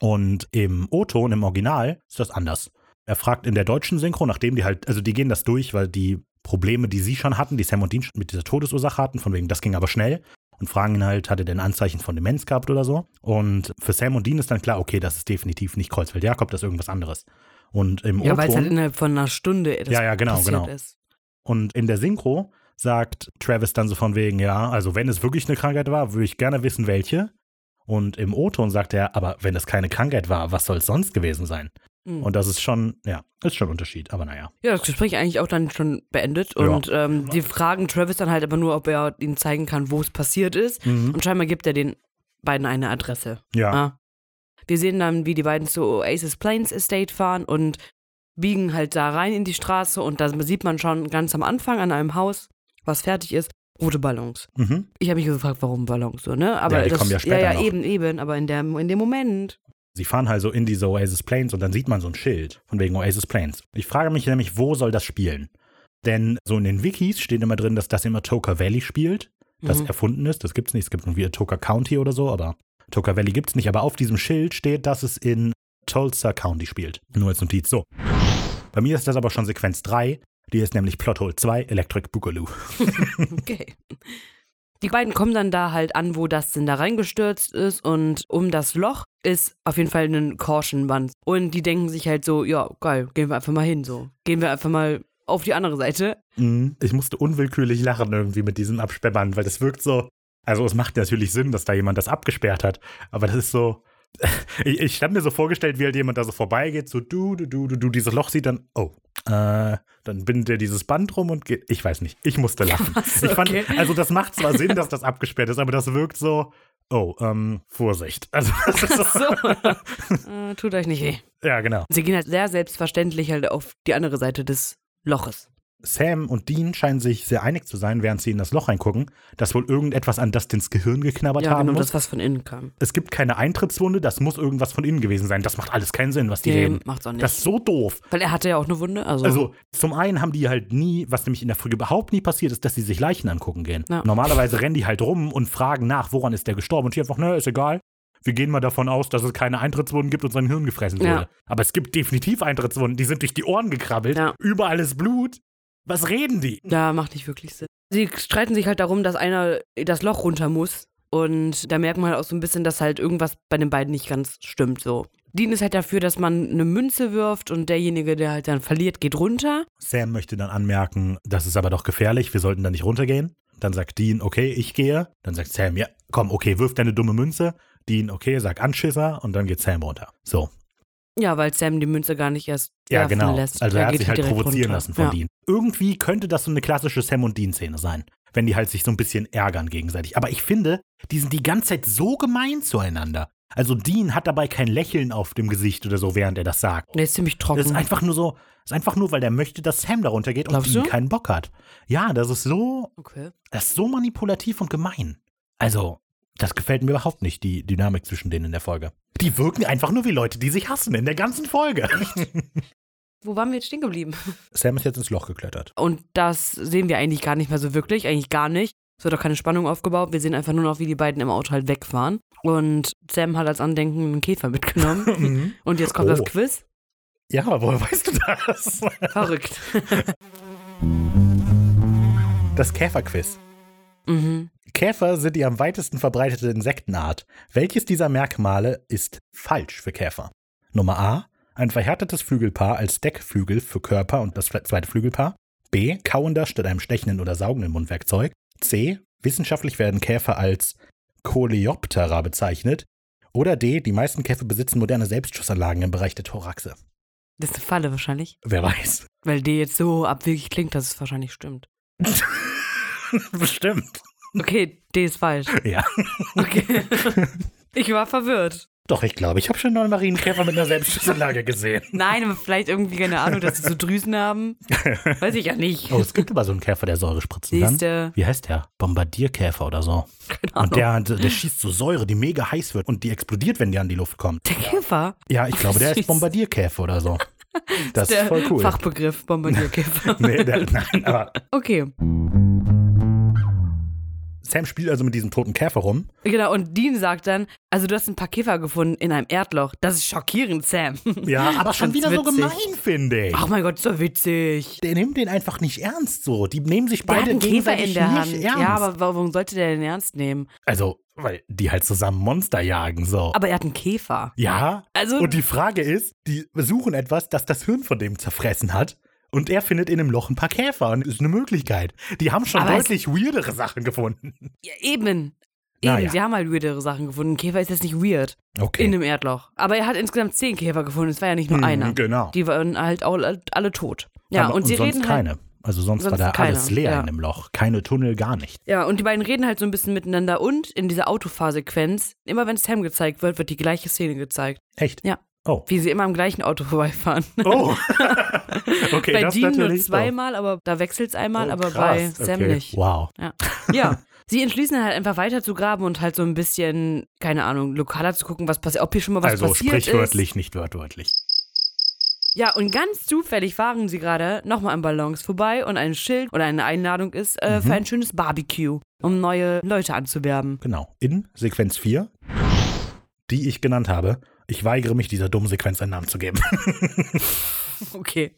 Und im O-Ton, im Original, ist das anders. Er fragt in der deutschen Synchro, nachdem die halt, also die gehen das durch, weil die Probleme, die sie schon hatten, die Sam und Dean mit dieser Todesursache hatten, von wegen, das ging aber schnell, und fragen ihn halt, hat er denn Anzeichen von Demenz gehabt oder so? Und für Sam und Dean ist dann klar, okay, das ist definitiv nicht Kreuzfeld Jakob, das ist irgendwas anderes. Und im Ja, weil es halt innerhalb von einer Stunde das Ja, ja, genau, passiert genau. ist. und in der Synchro sagt Travis dann so von wegen, ja, also wenn es wirklich eine Krankheit war, würde ich gerne wissen, welche. Und im O-Ton sagt er, aber wenn es keine Krankheit war, was soll es sonst gewesen sein? Mhm. Und das ist schon, ja, ist schon ein Unterschied, aber naja. Ja, das Gespräch eigentlich auch dann schon beendet. Ja. Und ähm, die fragen Travis dann halt aber nur, ob er ihnen zeigen kann, wo es passiert ist. Mhm. Und scheinbar gibt er den beiden eine Adresse. Ja, Ah. Wir sehen dann, wie die beiden zu Oasis Plains Estate fahren und biegen halt da rein in die Straße. Und da sieht man schon ganz am Anfang an einem Haus, was fertig ist, rote Ballons. mhm. Ich habe mich gefragt, warum Ballons so, ne? Aber Ja, die das, kommen ja später Ja, ja, noch. eben, eben. Aber in, der, in dem Moment Sie fahren also in diese Oasis Plains und dann sieht man so ein Schild von wegen Oasis Plains. Ich frage mich nämlich, wo soll das spielen? Denn so in den Wikis steht immer drin, dass das im Atoka Valley spielt, das Mhm. erfunden ist. Das gibt's nicht. Es gibt irgendwie Atoka County oder so, aber Atoka Valley gibt's nicht. Aber auf diesem Schild steht, dass es in Tulsa County spielt. Nur als Notiz. So. Bei mir ist das aber schon Sequenz 3. Die ist nämlich Plothole 2, Electric Boogaloo. Okay. Die beiden kommen dann da halt an, wo Dustin da reingestürzt ist und um das Loch ist auf jeden Fall ein Caution-Band. Und die denken sich halt so, ja, geil, gehen wir einfach mal hin so. Gehen wir einfach mal auf die andere Seite. Mhm. Ich musste unwillkürlich lachen irgendwie mit diesem Absperrband, weil das wirkt so. Also es macht natürlich Sinn, dass da jemand das abgesperrt hat, aber das ist so. Ich, ich habe mir so vorgestellt, wie halt jemand da so vorbeigeht, so du, du, du, du, du dieses Loch sieht, dann, oh, äh, dann bindet er dieses Band rum und geht. Ich weiß nicht, ich musste lachen. Was? Ich fand, Okay. also das macht zwar Sinn, dass das abgesperrt ist, aber das wirkt so, oh, ähm, Vorsicht. Also So. äh, tut euch nicht weh. ja, genau. Sie gehen halt sehr selbstverständlich halt auf die andere Seite des Loches. Sam und Dean scheinen sich sehr einig zu sein, während sie in das Loch reingucken, dass wohl irgendetwas an Dustins Gehirn geknabbert Ja, haben genau, muss. das, was von innen kam. es gibt keine Eintrittswunde, das muss irgendwas von innen gewesen sein. Das macht alles keinen Sinn, was die Nee, reden. macht's auch nicht. Das ist so doof. Weil er hatte ja auch eine Wunde, also. Also, zum einen haben die halt nie, was nämlich in der Folge überhaupt nie passiert ist, dass sie sich Leichen angucken gehen. Ja. Normalerweise rennen die halt rum und fragen nach, woran ist der gestorben? Und hier einfach, ne, ist egal. Wir gehen mal davon aus, dass es keine Eintrittswunden gibt und sein Hirn gefressen wurde. Ja. Aber es gibt definitiv Eintrittswunden, die sind durch die Ohren gekrabbelt. Ja. Überall ist Blut. Was reden die? Ja, macht nicht wirklich Sinn. Sie streiten sich halt darum, dass einer das Loch runter muss. Und da merkt man halt auch so ein bisschen, dass halt irgendwas bei den beiden nicht ganz stimmt. So. Dean ist halt dafür, dass man eine Münze wirft und derjenige, der halt dann verliert, geht runter. Sam möchte dann anmerken, das ist aber doch gefährlich, wir sollten da nicht runtergehen. Dann sagt Dean, okay, ich gehe. Dann sagt Sam, ja, komm, okay, wirf deine dumme Münze. Dean, okay, sag Anschisser und dann geht Sam runter. So, Ja, weil Sam die Münze gar nicht erst ja, genau. lässt. Also er hat geht sich halt provozieren runter. lassen von ja. Dean. Irgendwie könnte das so eine klassische Sam und Dean-Szene sein, wenn die halt sich so ein bisschen ärgern gegenseitig. Aber ich finde, die sind die ganze Zeit so gemein zueinander. Also Dean hat dabei kein Lächeln auf dem Gesicht oder so, während er das sagt. Der ist ziemlich trocken. Das ist einfach nur so, ist einfach nur, weil der möchte, dass Sam da runtergeht und Glaubst Dean du? keinen Bock hat. Ja, das ist so, okay. das ist so manipulativ und gemein. Also, das gefällt mir überhaupt nicht, die Dynamik zwischen denen in der Folge. Die wirken einfach nur wie Leute, die sich hassen in der ganzen Folge. Wo waren wir jetzt stehen geblieben? Sam ist jetzt ins Loch geklettert. Und das sehen wir eigentlich gar nicht mehr so wirklich, eigentlich gar nicht. Es wird auch keine Spannung aufgebaut. Wir sehen einfach nur noch, wie die beiden im Auto halt wegfahren. Und Sam hat als Andenken einen Käfer mitgenommen. Und jetzt kommt Oh. das Quiz. Ja, woher weißt du das? Verrückt. Das Käferquiz. mhm. Käfer sind die am weitesten verbreitete Insektenart. Welches dieser Merkmale ist falsch für Käfer? Nummer A. Ein verhärtetes Flügelpaar als Deckflügel für Körper und das zweite Flügelpaar. B. Kauender statt einem stechenden oder saugenden Mundwerkzeug. C. Wissenschaftlich werden Käfer als Coleoptera bezeichnet. Oder D. Die meisten Käfer besitzen moderne Selbstschussanlagen im Bereich der Thoraxe. Das ist eine Falle wahrscheinlich. Wer weiß. Weil die jetzt so abwegig klingt, dass es wahrscheinlich stimmt. Bestimmt. Okay, D ist falsch. Ja. Okay. Ich war verwirrt. Doch, ich glaube, ich habe schon einen Marienkäfer mit einer Selbstschussanlage gesehen. Nein, aber vielleicht irgendwie keine Ahnung, dass sie so Drüsen haben. Weiß ich ja nicht. Oh, es gibt aber so einen Käfer, der Säure spritzen kann. Siehste, Wie heißt der? Bombardierkäfer oder so. keine Ahnung. Und der, der schießt so Säure, die mega heiß wird und die explodiert, wenn die an die Luft kommt. der Käfer? Ja, ich glaube, der ist. Bombardierkäfer oder so. Das ist der voll cool. Fachbegriff Bombardierkäfer. Nee, der, nein, aber Okay, Sam spielt also mit diesem toten Käfer rum. genau. Und Dean sagt dann, also du hast ein paar Käfer gefunden in einem Erdloch. Das ist schockierend, Sam. Ja, aber schon wieder so witzig. gemein, finde ich. Oh mein Gott, so witzig. Der nimmt den einfach nicht ernst so. Die nehmen sich Der hat beide einen Käfer in der nicht Hand. ernst. Ja, aber warum sollte der den ernst nehmen? Also, weil die halt zusammen Monster jagen, so. Aber er hat einen Käfer. ja, Also, Und die Frage ist, die suchen etwas, das das Hirn von dem zerfressen hat. Und er findet in einem Loch ein paar Käfer. Und das ist eine Möglichkeit. Die haben schon Aber deutlich weirdere Sachen gefunden. ja, eben. Eben, Naja. sie haben halt weirdere Sachen gefunden. Ein Käfer ist jetzt nicht weird Okay. in einem Erdloch. Aber er hat insgesamt zehn Käfer gefunden. Es war ja nicht nur Hm, einer. Genau. Die waren halt auch alle tot. Ja, Aber- und sie sonst reden halt. keine. Also sonst, war sonst da keine, alles leer ja. in dem Loch. Keine Tunnel, gar nicht. Ja, und die beiden reden halt so ein bisschen miteinander und in dieser Autofahrsequenz, immer wenn Sam gezeigt wird, wird die gleiche Szene gezeigt. Echt? Ja. Oh. Wie sie immer am gleichen Auto vorbeifahren. Oh. okay, bei das Dean nur zweimal, aber da wechselt es einmal, Oh, aber bei Sam okay. nicht. Wow. Ja. ja. Sie entschließen halt einfach weiter zu graben und halt so ein bisschen, keine Ahnung, lokaler zu gucken, was passiert, ob hier schon mal was also passiert sprichwörtlich, ist. nicht wörtwörtlich. Ja, und ganz zufällig fahren sie gerade nochmal an Ballons vorbei und ein Schild oder eine Einladung ist äh, Mhm. für ein schönes Barbecue, um neue Leute anzuwerben. Genau. In Sequenz 4, die ich genannt habe. Ich weigere mich, dieser dummen Sequenz einen Namen zu geben. Okay.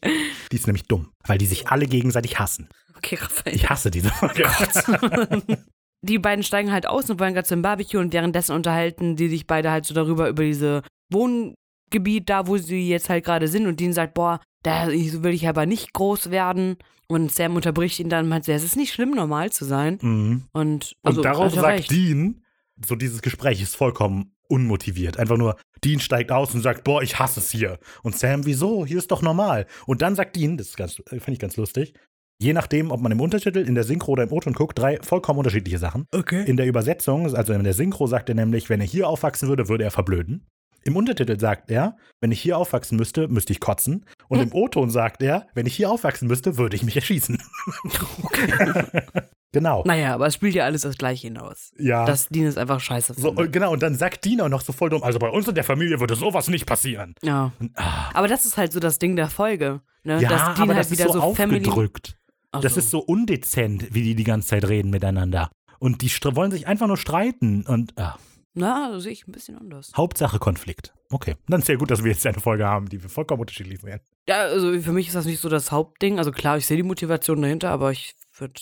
Die ist nämlich dumm, weil die sich alle gegenseitig hassen. Okay, Raphael. Ich hasse diese Folge. die beiden steigen halt aus und wollen gerade zum Barbecue und währenddessen unterhalten die sich beide halt so darüber, über diese Wohngebiet da, wo sie jetzt halt gerade sind und Dean sagt, boah, da will ich aber nicht groß werden und Sam unterbricht ihn dann und meint, es ist nicht schlimm, normal zu sein Mhm. und, Und also, darauf hat er sagt recht. Dean, so dieses Gespräch ist vollkommen unmotiviert. Einfach nur, Dean steigt aus und sagt, boah, ich hasse es hier. Und Sam, wieso? Hier ist doch normal. Und dann sagt Dean, das ist ganz, äh, finde ich ganz lustig, je nachdem, ob man im Untertitel, in der Synchro oder im O-Ton guckt, drei vollkommen unterschiedliche Sachen. Okay. In der Übersetzung, also in der Synchro sagt er nämlich, wenn er hier aufwachsen würde, würde er verblöden. Im Untertitel sagt er, wenn ich hier aufwachsen müsste, müsste ich kotzen. Und im O-Ton sagt er, wenn ich hier aufwachsen müsste, würde ich mich erschießen. genau. Naja, aber es spielt ja alles das Gleiche hinaus. Ja. Dass Dean es einfach scheiße So, findet. und genau, und dann sagt Dina noch so voll dumm, also bei uns in der Familie würde sowas nicht passieren. ja. Und, ah, Aber das ist halt so das Ding der Folge. Ne? ja, dass Dean aber halt das ist wieder so, so, Family. aufgedrückt. Ach Das so. ist so undezent, wie die die ganze Zeit reden miteinander. Und die wollen sich einfach nur streiten. Und ah, Na, das sehe ich ein bisschen anders. Hauptsache Konflikt. Okay, dann ist ja gut, dass wir jetzt eine Folge haben, die wir vollkommen unterschiedlich sehen. Ja, also für mich ist das nicht so das Hauptding. Also klar, ich sehe die Motivation dahinter, aber ich würde.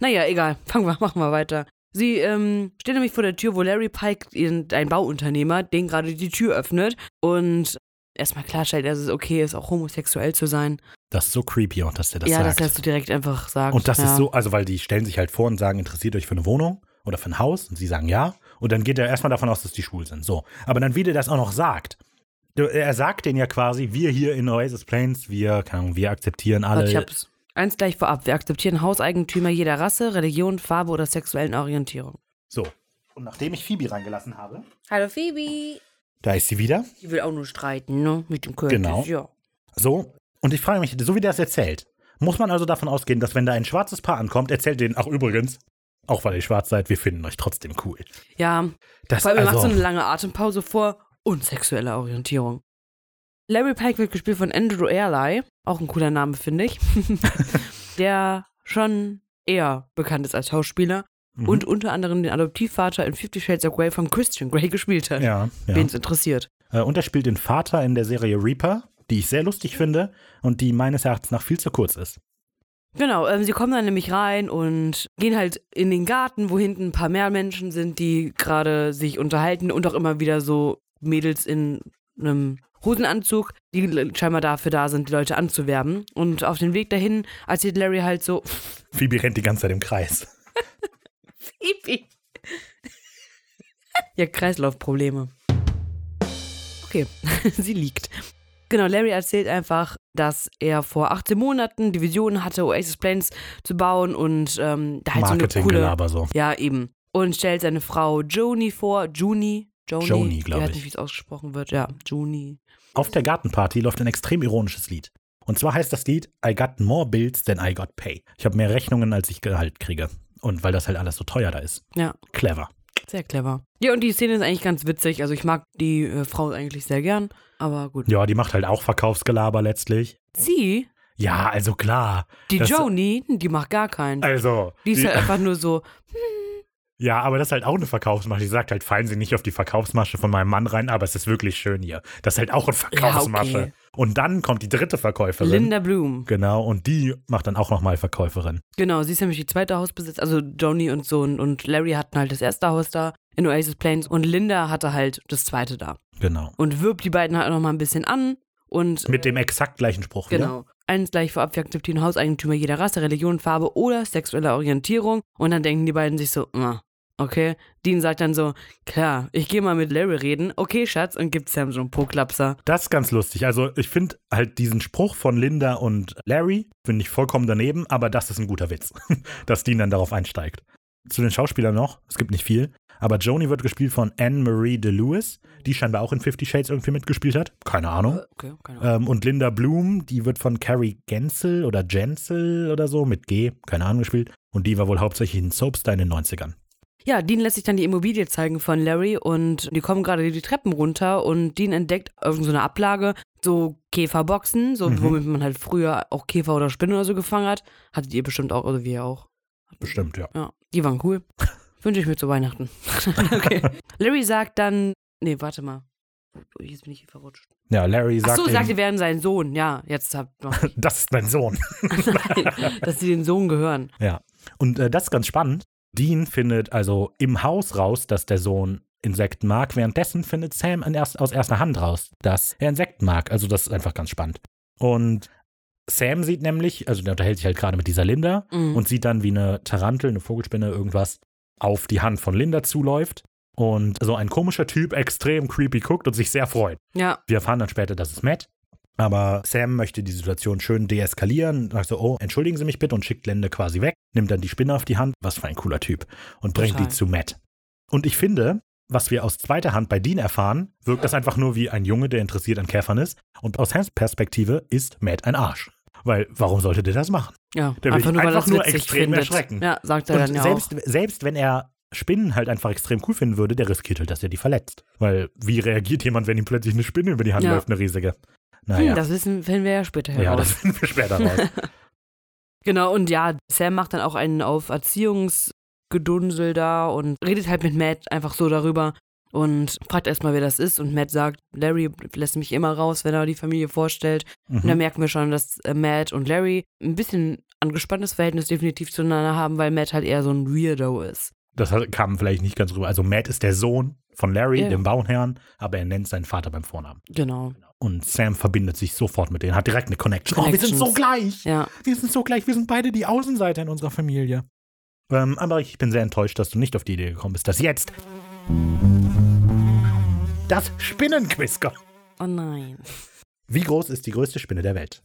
Naja, egal. Fangen wir, machen wir weiter. Sie ähm, steht nämlich vor der Tür, wo Larry Pike, ein Bauunternehmer, den gerade die Tür öffnet und erstmal klarstellt, dass es okay ist, auch homosexuell zu sein. Das ist so creepy auch, dass der das ja, sagt. dass er so direkt einfach sagt. und das ja. ist so, also weil die stellen sich halt vor und sagen, interessiert euch für eine Wohnung oder für ein Haus? Und sie sagen ja. Und dann geht er erstmal davon aus, dass die schwul sind. So. Aber dann, wie der das auch noch sagt. Du- Er sagt denen ja quasi, wir hier in Oasis Plains, wir, keine Ahnung, wir akzeptieren alle. Ich hab's. Eins gleich vorab. Wir akzeptieren Hauseigentümer jeder Rasse, Religion, Farbe oder sexuellen Orientierung. So. Und nachdem ich Phoebe reingelassen habe, Hallo Phoebe. da ist sie wieder. Die will auch nur streiten, ne? Mit dem Curtis. Genau. Ja. So. Und ich frage mich, so wie der es erzählt, muss man also davon ausgehen, dass wenn da ein schwarzes Paar ankommt, erzählt denen, ach übrigens, auch weil ihr schwarz seid, wir finden euch trotzdem cool. Ja, Das Vor allem, er macht so also, eine lange Atempause vor und sexuelle Orientierung. Larry Pike wird gespielt von Andrew Airlie, auch ein cooler Name, finde ich, der schon eher bekannt ist als Schauspieler mhm. und unter anderem den Adoptivvater in Fifty Shades of Grey von Christian Grey gespielt hat, ja, ja. wen es interessiert. Äh, Und er spielt den Vater in der Serie Reaper, die ich sehr lustig finde und die meines Erachtens nach viel zu kurz ist. Genau, ähm, sie kommen dann nämlich rein und gehen halt in den Garten, wo hinten ein paar mehr Menschen sind, die gerade sich unterhalten und auch immer wieder so Mädels in einem Hosenanzug, die scheinbar dafür da sind, die Leute anzuwerben. Und auf dem Weg dahin erzählt Larry halt so, Phoebe rennt die ganze Zeit im Kreis. Pipi. ja, Kreislaufprobleme. Okay, sie liegt. Genau, Larry erzählt einfach, dass er vor 18 Monaten die Vision hatte, Oasis Plains zu bauen und ähm, da halt so eine coole... So. Ja, eben. Und stellt seine Frau Joni vor. Juni? Joni, Joni, glaub Ich weiß ich. nicht, wie es ausgesprochen wird. Ja, Juni. Auf der Gartenparty läuft ein extrem ironisches Lied. Und zwar heißt das Lied I got more bills than I got pay. Ich habe mehr Rechnungen, als ich Gehalt kriege. Und weil das halt alles so teuer da ist. Ja. Clever. Sehr clever. Ja, und die Szene ist eigentlich ganz witzig. Also ich mag die äh, Frau eigentlich sehr gern. Aber gut. Ja, die macht halt auch Verkaufsgelaber letztlich. Sie, Ja, also klar. die Joni, die macht gar keinen. Also. Die ist halt einfach nur so, Ja, aber das ist halt auch eine Verkaufsmasche. Die sagt halt, fallen Sie nicht auf die Verkaufsmasche von meinem Mann rein, aber es ist wirklich schön hier. Das ist halt auch eine Verkaufsmasche. okay. Und dann kommt die dritte Verkäuferin. Linda Bloom. Genau, und die macht dann auch nochmal Verkäuferin. Genau, sie ist nämlich die zweite Hausbesitz. Also Joni und so und, Larry hatten halt das erste Haus da in Oasis Plains und Linda hatte halt das zweite da. Genau. Und wirbt die beiden halt noch mal ein bisschen an und Mit dem exakt gleichen Spruch. wieder. Genau. Eins gleich vorab, wir akzeptieren Hauseigentümer jeder Rasse, Religion, Farbe oder sexuelle Orientierung. Und dann denken die beiden sich so, "Ah, okay. Dean sagt dann so, klar, ich gehe mal mit Larry reden. Okay, Schatz, und gibt Sam so einen Po-Klapser. Das ist ganz lustig. Also ich finde halt diesen Spruch von Linda und Larry, finde ich vollkommen daneben, aber das ist ein guter Witz, dass Dean dann darauf einsteigt. Zu den Schauspielern noch, es gibt nicht viel, Aber Joni wird gespielt von Anne-Marie DeLewis, die scheinbar auch in Fifty Shades irgendwie mitgespielt hat. Keine Ahnung. Äh, Okay, keine Ahnung. Ähm, und Linda Bloom, die wird von Carrie Gensel oder Jensel oder so mit G, keine Ahnung, gespielt. Und die war wohl hauptsächlich in Soapstar in den 90ern. Ja, Dean lässt sich dann die Immobilie zeigen von Larry und die kommen gerade die Treppen runter und Dean entdeckt irgendeine so eine Ablage, so Käferboxen, so Mhm. womit man halt früher auch Käfer oder Spinnen oder so gefangen hat. Hattet ihr bestimmt auch, oder wir auch. Bestimmt, ja. Ja, die waren cool. Wünsche ich mir zu Weihnachten. okay. Larry sagt dann, nee, warte mal. Jetzt bin ich hier verrutscht. Ja, Larry Ach sagt, so, ihm, sagt, die wären sein Sohn. Ja, jetzt habt das ist mein Sohn. Nein, dass sie den Sohn gehören. Ja. Und äh, das ist ganz spannend. Dean findet also im Haus raus, dass der Sohn Insekten mag. Währenddessen findet Sam erst, aus erster Hand raus, dass er Insekten mag. Also das ist einfach ganz spannend. Und Sam sieht nämlich, also der unterhält sich halt gerade mit dieser Linda Mhm. und sieht dann, wie eine Tarantel, eine Vogelspinne, irgendwas auf die Hand von Linda zuläuft. Und so ein komischer Typ extrem creepy guckt und sich sehr freut. ja, Wir erfahren dann später, dass es Matt. Aber Sam möchte die Situation schön deeskalieren. Sagt so, oh, entschuldigen Sie mich bitte und schickt Lende quasi weg. Nimmt dann die Spinne auf die Hand. Was für ein cooler Typ. Und bringt Total. die zu Matt. Und ich finde, was wir aus zweiter Hand bei Dean erfahren, wirkt das einfach nur wie ein Junge, der interessiert an Käfern ist. Und aus Sams Perspektive ist Matt ein Arsch. Weil, warum sollte der das machen? ja. Der will einfach nur, weil er einfach nur extrem findet. erschrecken. Ja, sagt er Und dann ja selbst, auch. selbst wenn er Spinnen halt einfach extrem cool finden würde, der riskiert halt, dass er die verletzt. Weil, wie reagiert jemand, wenn ihm plötzlich eine Spinne über die Hand Ja. läuft, eine riesige? Naja. Hm, das wissen, finden wir ja später heraus. Ja, das finden wir später raus. Genau, und ja, Sam macht dann auch einen auf Erziehungsgedunsel da und redet halt mit Matt einfach so darüber und fragt erstmal, wer das ist. Und Matt sagt, Larry lässt mich immer raus, wenn er die Familie vorstellt. Und da Mhm. merken wir schon, dass äh, Matt und Larry ein bisschen angespanntes Verhältnis definitiv zueinander haben, weil Matt halt eher so ein Weirdo ist. Das kam vielleicht nicht ganz rüber. Also Matt ist der Sohn von Larry, Ja. dem Bauherrn, aber er nennt seinen Vater beim Vornamen. Genau. Und Sam verbindet sich sofort mit denen, hat direkt eine Connection. Oh, wir sind so gleich. Ja. Wir sind so gleich. Wir sind beide die Außenseiter in unserer Familie. Ähm, aber ich bin sehr enttäuscht, dass du nicht auf die Idee gekommen bist, dass jetzt das Spinnenquiz kommt. Oh nein. Wie groß ist die größte Spinne der Welt?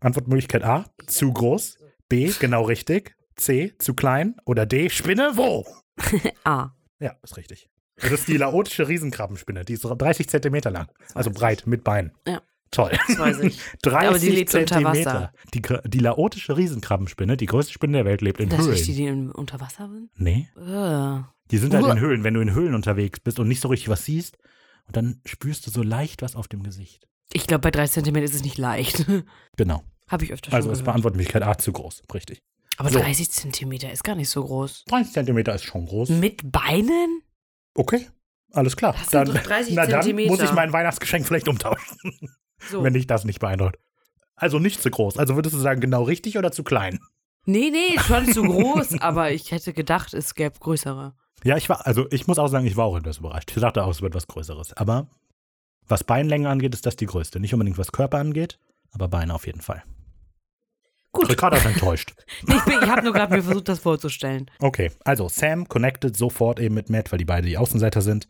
Antwortmöglichkeit A, zu groß. B, genau richtig. C, zu klein. Oder D, Spinne wo? Ah. Ja, ist richtig. Das ist die laotische Riesenkrabbenspinne. Die ist 30 Zentimeter lang. Also breit, mit Beinen. Ja. Toll. Das weiß ich. 30 Aber die lebt unter Zentimeter. Wasser. Die, die laotische Riesenkrabbenspinne, die größte Spinne der Welt, lebt in Dass Höhlen. ich die, die unter Wasser sind? nee, Uh. die sind halt in Höhlen. Wenn du in Höhlen unterwegs bist und nicht so richtig was siehst, und dann spürst du so leicht was auf dem Gesicht. Ich glaube, bei 30 Zentimeter ist es nicht leicht. Genau. Habe ich öfter schon Also ist. Beantwortmöglichkeit A zu groß. Richtig. Aber So. 30 Zentimeter ist gar nicht so groß. 30 Zentimeter ist schon groß. Mit Beinen? Okay, alles klar. Das sind doch 30 na dann Zentimeter. muss ich mein Weihnachtsgeschenk vielleicht umtauschen, So. wenn dich das nicht beeindruckt. Also nicht zu groß. Also würdest du sagen, genau richtig oder zu klein? Nee, nee, schon zu groß, aber ich hätte gedacht, es gäbe größere. Ja, ich war, also ich muss auch sagen, ich war auch etwas überrascht. Ich dachte auch, es wird was Größeres. Aber was Beinlänge angeht, ist das die größte. Nicht unbedingt was Körper angeht, aber Beine auf jeden Fall. Gut. Ricardo ist enttäuscht. Nee, ich ich habe nur gerade mir versucht, das vorzustellen. Okay, also Sam connected sofort eben mit Matt, weil die beide die Außenseiter sind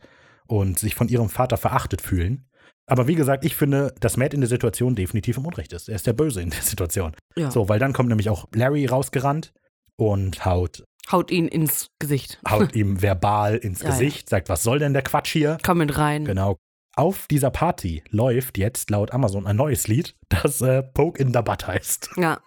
und sich von ihrem Vater verachtet fühlen. Aber wie gesagt, ich finde, dass Matt in der Situation definitiv im Unrecht ist. Er ist der Böse in der Situation. Ja. So, weil dann kommt nämlich auch Larry rausgerannt und haut, Haut ihn ins Gesicht. haut ihm verbal ins Ja, ja. Gesicht, sagt, was soll denn der Quatsch hier? Komm mit rein. Genau. Auf dieser Party läuft jetzt laut Amazon ein neues Lied, das äh, Poke in the Butt heißt. Ja.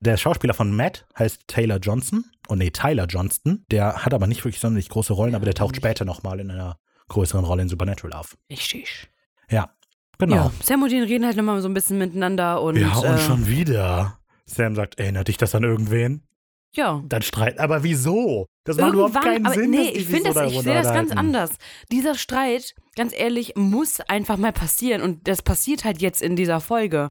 Der Schauspieler von Matt heißt Taylor Johnson. Oh nee, Tyler Johnston. Der hat aber nicht wirklich sonderlich große Rollen, aber der taucht nicht. später nochmal in einer größeren Rolle in Supernatural auf. Richtig. Ja, genau. Ja, Sam und Dean reden halt nochmal so ein bisschen miteinander und. Ja, und äh, schon wieder. Sam sagt, erinnert dich das an irgendwen? Ja. Dann streiten. Aber wieso? Das macht überhaupt keinen aber Sinn. nee, ich finde so das, ich sehe das ganz anders. Dieser Streit, ganz ehrlich, muss einfach mal passieren und das passiert halt jetzt in dieser Folge.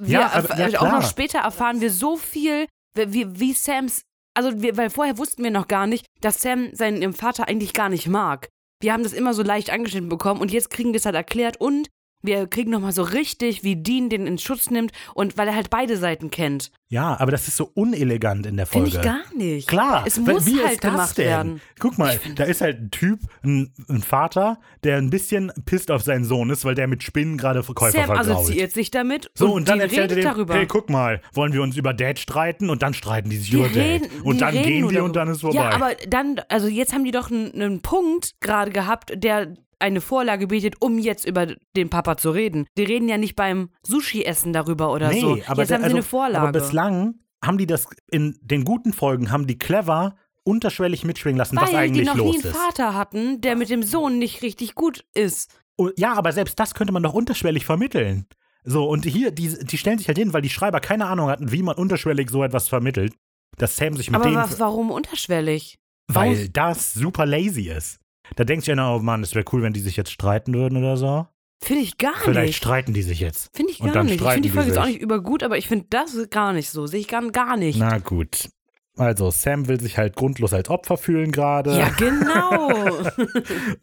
Wir Ja, aber- ja, auch noch später erfahren wir so viel, wie, wie Sams, also wir, weil vorher wussten wir noch gar nicht, dass Sam seinen Vater eigentlich gar nicht mag. Wir haben das immer so leicht angeschnitten bekommen und jetzt kriegen wir es halt erklärt und Wir kriegen nochmal so richtig, wie Dean den in Schutz nimmt und weil er halt beide Seiten kennt. Ja, aber das ist so unelegant in der Finde Folge. ich gar nicht. Klar, Es muss wie halt ist das gemacht denn? werden. Guck mal, da ist halt ein Typ, ein, ein Vater, der ein bisschen pisst auf seinen Sohn ist, weil der mit Spinnen gerade Verkäufer Sam vergrault. assoziiert sich damit So, und, dann Dean erzählt er dem, darüber. hey, guck mal, wollen wir uns über Dad streiten? Und dann streiten die sich Die über Dad. reden- Und die dann gehen die und dann ist vorbei. Ja, aber dann, also jetzt haben die doch einen, einen Punkt gerade gehabt, der eine Vorlage bietet, um jetzt über den Papa zu reden. Die reden ja nicht beim Sushi-Essen darüber oder nee, so. aber, jetzt der- haben also, sie eine Vorlage. aber bislang haben die das in den guten Folgen, haben die clever unterschwellig mitschwingen lassen, was weil eigentlich die noch los nie einen ist. Vater hatten, der mit dem Sohn nicht richtig gut ist. Ja, aber selbst das könnte man doch unterschwellig vermitteln. So, und hier, die, die stellen sich halt hin, weil die Schreiber keine Ahnung hatten, wie man unterschwellig so etwas vermittelt, dass Sam sich mit Aber denen. was, warum unterschwellig? weil das super lazy ist. Da denkst du ja, oh Mann, es wäre cool, wenn die sich jetzt streiten würden oder so. Finde ich gar Vielleicht nicht. streiten die sich jetzt. Finde ich gar nicht. Ich finde die Folge jetzt auch sich. nicht übergut, aber ich finde das gar nicht so. Sehe ich gar, gar nicht. Na gut. Also, Sam will sich halt grundlos als Opfer fühlen gerade. Ja, genau.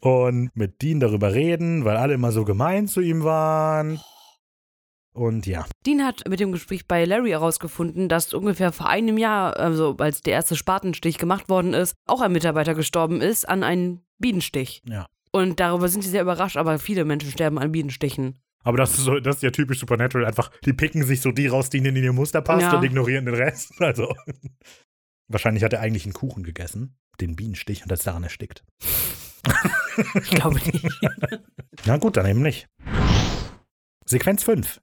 und mit Dean darüber reden, weil alle immer so gemein zu ihm waren. Und ja. Dean hat mit dem Gespräch bei Larry herausgefunden, dass ungefähr vor einem Jahr, also als der erste Spatenstich gemacht worden ist, auch ein Mitarbeiter gestorben ist an einem Bienenstich. Ja. Und darüber sind sie sehr überrascht, aber viele Menschen sterben an Bienenstichen. Aber das ist, so, das ist ja typisch Supernatural. Einfach, die picken sich so die raus, die in ihr Muster passt Ja. und ignorieren den Rest. Also. Wahrscheinlich hat er eigentlich einen Kuchen gegessen, den Bienenstich, und ist daran erstickt. Ich glaube nicht. Na gut, dann eben nicht. Sequenz 5.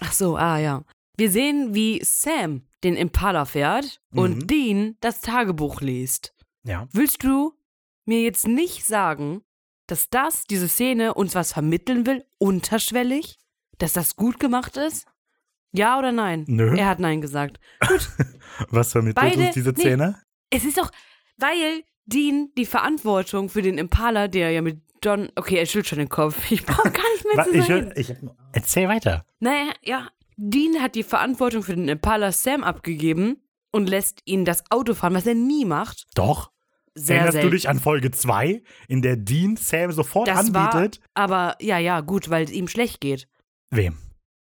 Ach so, ah ja. Wir sehen, wie Sam den Impala fährt Mhm. und Dean das Tagebuch liest. Ja. Willst du mir jetzt nicht sagen, dass das, diese Szene, uns was vermitteln will, unterschwellig? Dass das gut gemacht ist? Ja oder nein? Nö. Er hat nein gesagt. Was vermittelt Beide- uns diese nee. Szene? Es ist doch, weil Dean die Verantwortung für den Impala, der ja mit John, okay, er schüttelt schon den Kopf. Ich brauche gar nicht mehr zu Ich, sagen. will- ich, erzähl weiter. Naja, ja. Dean hat die Verantwortung für den Impala Sam abgegeben und lässt ihn das Auto fahren, was er nie macht. Doch. Sehr Erinnerst selten. du dich an Folge 2, in der Dean Sam sofort Das war, anbietet? aber ja, ja, gut, weil es ihm schlecht geht. Wem?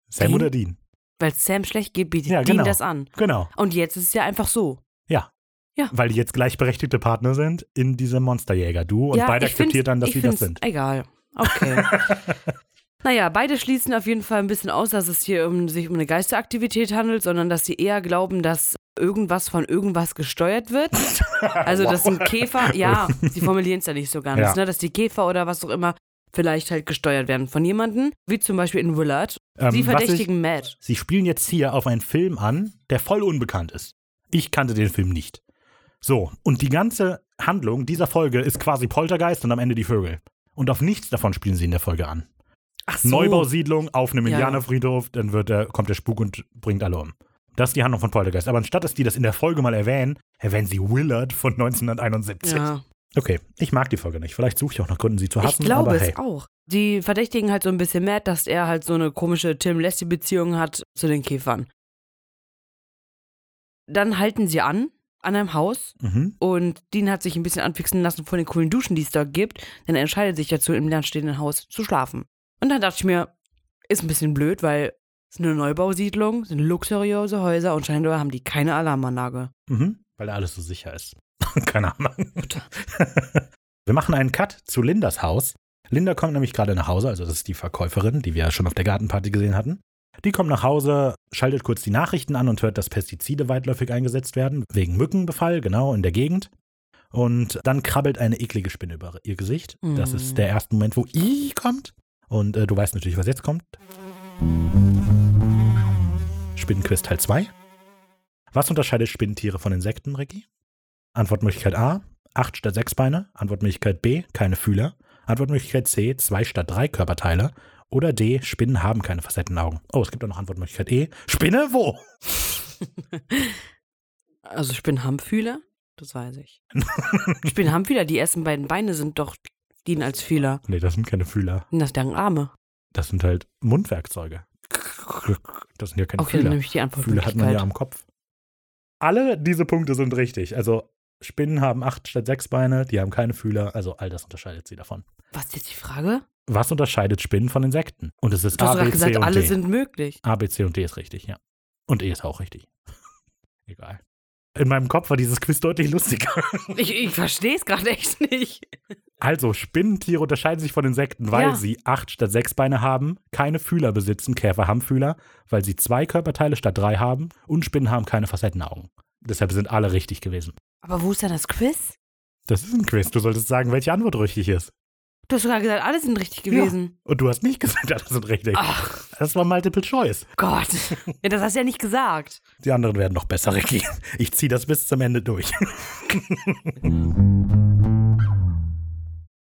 Sam Dean? oder Dean? Weil es Sam schlecht geht, bietet Ja, Dean genau. das an. Genau. Und jetzt ist es ja einfach so. Ja. Ja. Weil die jetzt gleichberechtigte Partner sind in diesem Monsterjäger-Duo und ja, beide akzeptieren dann, dass sie das sind. Egal. Okay. naja, beide schließen auf jeden Fall ein bisschen aus, dass es hier um, sich um eine Geisteraktivität handelt, sondern dass sie eher glauben, dass irgendwas von irgendwas gesteuert wird. Also, dass ein Käfer, ja, sie formulieren es ja nicht so ganz, Ja. ne, dass die Käfer oder was auch immer vielleicht halt gesteuert werden von jemandem, wie zum Beispiel in Willard. Ähm, sie was ich- verdächtigen Matt. Sie spielen jetzt hier auf einen Film an, der voll unbekannt ist. Ich kannte den Film nicht. So, und die ganze Handlung dieser Folge ist quasi Poltergeist und am Ende die Vögel. Und auf nichts davon spielen sie in der Folge an. So. Neubausiedlung auf einem Ja. Indianerfriedhof, dann wird der, kommt der Spuk und bringt alle um. Das ist die Handlung von Poltergeist. Aber anstatt dass die das in der Folge mal erwähnen, erwähnen sie Willard von 1971. Ja, Okay, ich mag die Folge nicht. Vielleicht suche ich auch nach Gründen, sie zu ich hassen. glaube aber es hey. auch. Die verdächtigen halt so ein bisschen Matt, dass er halt so eine komische Tim-Lassie-Beziehung hat zu den Käfern. Dann halten sie an, an einem Haus, Mhm. und Dean hat sich ein bisschen anfixen lassen von den coolen Duschen, die es dort gibt, denn er entscheidet sich dazu, im leerstehenden Haus zu schlafen. Und dann dachte ich mir, ist ein bisschen blöd, weil es eine Neubausiedlung, sind luxuriöse Häuser und scheinbar haben die keine Alarmanlage. Mhm. Weil alles so sicher ist. Keine Ahnung. wir machen einen Cut zu Lindas Haus. Linda kommt nämlich gerade nach Hause, also das ist die Verkäuferin, die wir ja schon auf der Gartenparty gesehen hatten. Die kommt nach Hause, schaltet kurz die Nachrichten an und hört, dass Pestizide weitläufig eingesetzt werden, wegen Mückenbefall, genau, in der Gegend. Und dann krabbelt eine eklige Spinne über ihr Gesicht. Das Mm. ist der erste Moment, wo I kommt. Und äh, du weißt natürlich, was jetzt kommt. Spinnenquiz Teil 2. Was unterscheidet Spinnentiere von Insekten, Ricky? Antwortmöglichkeit A, 8 statt 6 Beine. Antwortmöglichkeit B, keine Fühler. Antwortmöglichkeit C, 2 statt 3 Körperteile. Oder D, Spinnen haben keine Facettenaugen. Oh, es gibt auch noch Antwortmöglichkeit E. Spinne wo? Also Spinnenhampfühler? Das weiß ich. Spinnenhampfühler, die ersten beiden Beine sind doch, dienen als Fühler. Nee, das sind keine Fühler. Das deren Arme. Das sind halt Mundwerkzeuge. Das sind ja keine Okay, dann Fühler. nehme ich die Fühler hat man ja am Kopf. Alle diese Punkte sind richtig. Also Spinnen haben acht statt sechs Beine, die haben keine Fühler, also all das unterscheidet sie davon. Was ist jetzt die Frage? Was unterscheidet Spinnen von Insekten? Und es ist Du hast A, gerade B, C gesagt, und alle D. sind möglich. A, B, C und D ist richtig, ja. Und E ist auch richtig. Egal. In meinem Kopf war dieses Quiz deutlich lustiger. Ich, ich verstehe es gerade echt nicht. Also, Spinnentiere unterscheiden sich von Insekten, weil Ja. sie acht statt sechs Beine haben, keine Fühler besitzen, Käfer haben Fühler, weil sie zwei Körperteile statt drei haben und Spinnen haben keine Facettenaugen. Deshalb sind alle richtig gewesen. Aber wo ist denn das Quiz? Das ist ein Quiz. Du solltest sagen, welche Antwort richtig ist. Du hast sogar gesagt, alle sind richtig gewesen. Und du hast nicht gesagt, alle sind richtig. Ach Das war Multiple Choice. Gott. Ja, das hast du ja nicht gesagt. Die anderen werden noch besser, Ricky. Ich ziehe das bis zum Ende durch.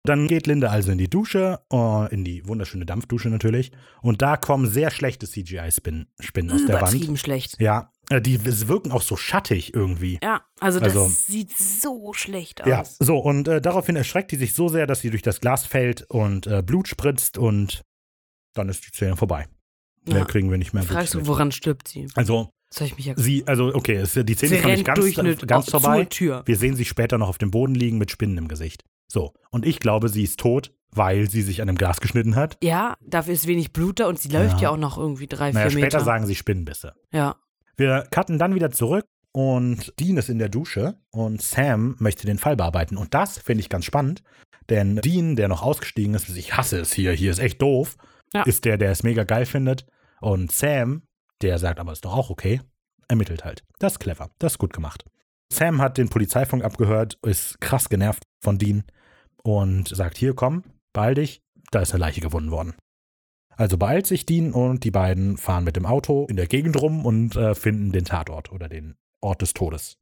Dann geht Linda also in die Dusche, äh, in die wunderschöne Dampfdusche natürlich. Und da kommen sehr schlechte CGI-Spinnen Spinnen aus der Wand. Übertrieben schlecht. Ja, äh, die wirken auch so schattig irgendwie. Ja, also das Also- sieht so schlecht aus. Ja, so, und äh, daraufhin erschreckt die sich so sehr, dass sie durch das Glas fällt und äh, Blut spritzt und dann ist die Szene vorbei. Mehr Ja. kriegen wir nicht mehr Fragst du, woran stirbt sie? Also, Das ich mich ja sie, also, okay, es, die Szene Sie ist noch nicht ganz, durch eine ganz vorbei. Tür. Wir sehen sie später noch auf dem Boden liegen mit Spinnen im Gesicht. So, und ich glaube, sie ist tot, weil sie sich an dem Glas geschnitten hat. Ja, dafür ist wenig Blut da und sie läuft ja, Ja. auch noch irgendwie drei, Naja, vier später Meter. sagen sie Spinnenbisse. ja. Wir cutten dann wieder zurück und Dean ist in der Dusche und Sam möchte den Fall bearbeiten. Und das finde ich ganz spannend, denn Dean, der noch ausgestiegen ist, ich hasse es hier, hier ist echt doof, Ja. ist der, der es mega geil findet. Und Sam, der sagt, aber ist doch auch okay, ermittelt halt. Das ist clever, das ist gut gemacht. Sam hat den Polizeifunk abgehört, ist krass genervt von Dean und sagt, hier komm, beeil dich, da ist eine Leiche gefunden worden. Also beeilt sich Dean und die beiden fahren mit dem Auto in der Gegend rum und äh, finden den Tatort oder den Ort des Todes.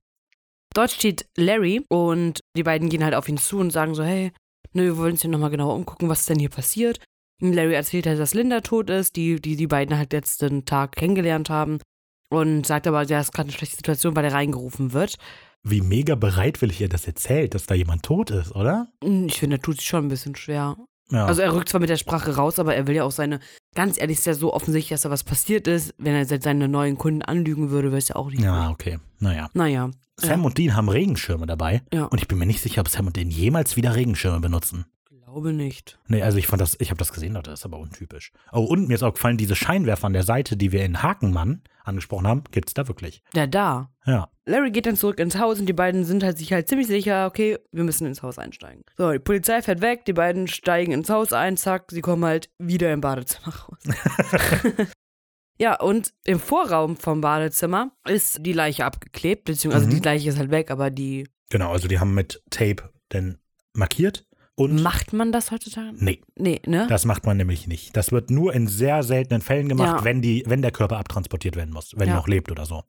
Dort steht Larry und die beiden gehen halt auf ihn zu und sagen so, hey, ne, wir wollen uns hier nochmal genauer umgucken, was denn hier passiert. Und Larry erzählt halt, dass Linda tot ist, die die, die beiden halt letzten Tag kennengelernt haben. Und sagt aber, ja, ist gerade eine schlechte Situation, weil er reingerufen wird. Wie mega bereitwillig er das erzählt, dass da jemand tot ist, oder? Hm, Ich finde, er tut sich schon ein bisschen schwer. Ja. Also er rückt zwar mit der Sprache raus, aber er will ja auch seine, ganz ehrlich, ist ja so offensichtlich, dass da was passiert ist. Wenn er seine neuen Kunden anlügen würde, wäre es ja auch nicht ja, okay. Naja. Naja. Sam Ja. und Dean haben Regenschirme dabei. Ja. Und ich bin mir nicht sicher, ob Sam und Dean jemals wieder Regenschirme benutzen. Glaube nicht. Nee, also ich fand das, ich habe das gesehen, das ist aber untypisch. Oh, und mir ist auch gefallen, diese Scheinwerfer an der Seite, die wir in Hakenmann angesprochen haben, gibt's da wirklich. Ja, da. Ja. Larry geht dann zurück ins Haus und die beiden sind halt sich halt ziemlich sicher, okay, wir müssen ins Haus einsteigen. So, die Polizei fährt weg, die beiden steigen ins Haus ein, zack, sie kommen halt wieder im Badezimmer raus. ja, und im Vorraum vom Badezimmer ist die Leiche abgeklebt, beziehungsweise Mhm. die Leiche ist halt weg, aber die. Genau, also die haben mit Tape denn markiert und. Macht man das heutzutage? Nee, Nee, ne? das macht man nämlich nicht. Das wird nur in sehr seltenen Fällen gemacht, Ja. wenn, die, wenn der Körper abtransportiert werden muss, wenn Ja. er noch lebt oder so.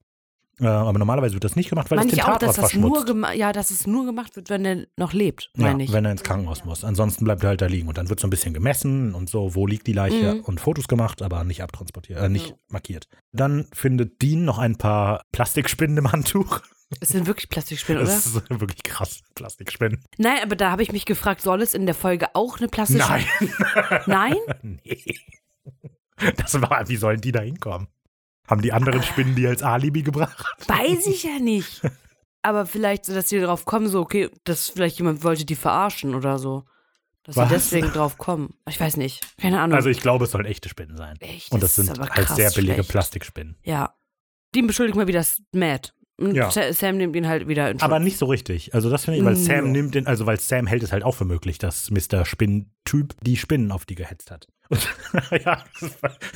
Äh, aber normalerweise wird das nicht gemacht, weil Meine es den dass Tatort das nur verschmutzt. gema- ja, dass es nur gemacht wird, wenn er noch lebt, Ja, meine ich. wenn er ins Krankenhaus muss. Ansonsten bleibt er halt da liegen. Und dann wird so ein bisschen gemessen und so, wo liegt die Leiche Mhm. und Fotos gemacht, aber nicht abtransportiert, äh, nicht Ja. markiert. Dann findet Dean noch ein paar Plastikspinnen im Handtuch. Es sind wirklich Plastikspinnen, oder? Das ist wirklich krass, Plastikspinnen. Nein, aber da habe ich mich gefragt, soll es in der Folge auch eine plastische. Nein. Nein? nee. Das war, wie sollen die da hinkommen? Haben die anderen Spinnen die als Alibi gebracht? Weiß ich ja nicht. Aber vielleicht, dass sie darauf kommen, so, okay, dass vielleicht jemand wollte die verarschen oder so. Dass Was? sie deswegen drauf kommen. Ich weiß nicht. Keine Ahnung. Also ich glaube, es sollen echte Spinnen sein. Echt, Und das ist sind halt sehr billige schlecht. Plastikspinnen. Ja. Die beschuldigt mal wieder das Matt. Und Ja. Sa- Sam nimmt ihn halt wieder in Aber Schutz. nicht so richtig. Also das finde ich, weil Ja. Sam nimmt den, also weil Sam hält es halt auch für möglich, dass Mr. Spinnentyp die Spinnen auf die gehetzt hat. Und, ja,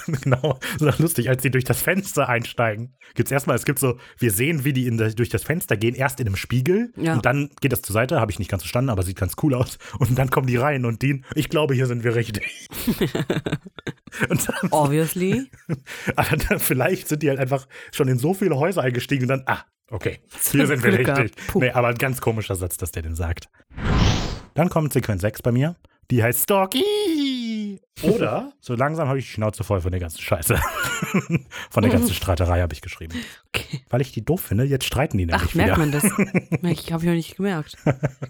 genau, so lustig, als sie durch das Fenster einsteigen. Gibt's erstmal, es gibt so, wir sehen, wie die in durch das Fenster gehen, erst in einem Spiegel Ja. und dann geht das zur Seite, habe ich nicht ganz verstanden, aber sieht ganz cool aus. Und dann kommen die rein und Dean, ich glaube, hier sind wir richtig. und dann, Obviously. aber dann, vielleicht sind die halt einfach schon in so viele Häuser eingestiegen und dann, ah, okay, hier sind wir richtig. Nee, aber ein ganz komischer Satz, dass der den sagt. Dann kommt Sequenz 6 bei mir. Die heißt Stalky. Oder so langsam habe ich die Schnauze voll von der ganzen Scheiße. von der ganzen Streiterei habe ich geschrieben. Okay. Weil ich die doof finde, jetzt streiten die nämlich Ach, merkt wieder. man das? Ich habe ich noch nicht gemerkt.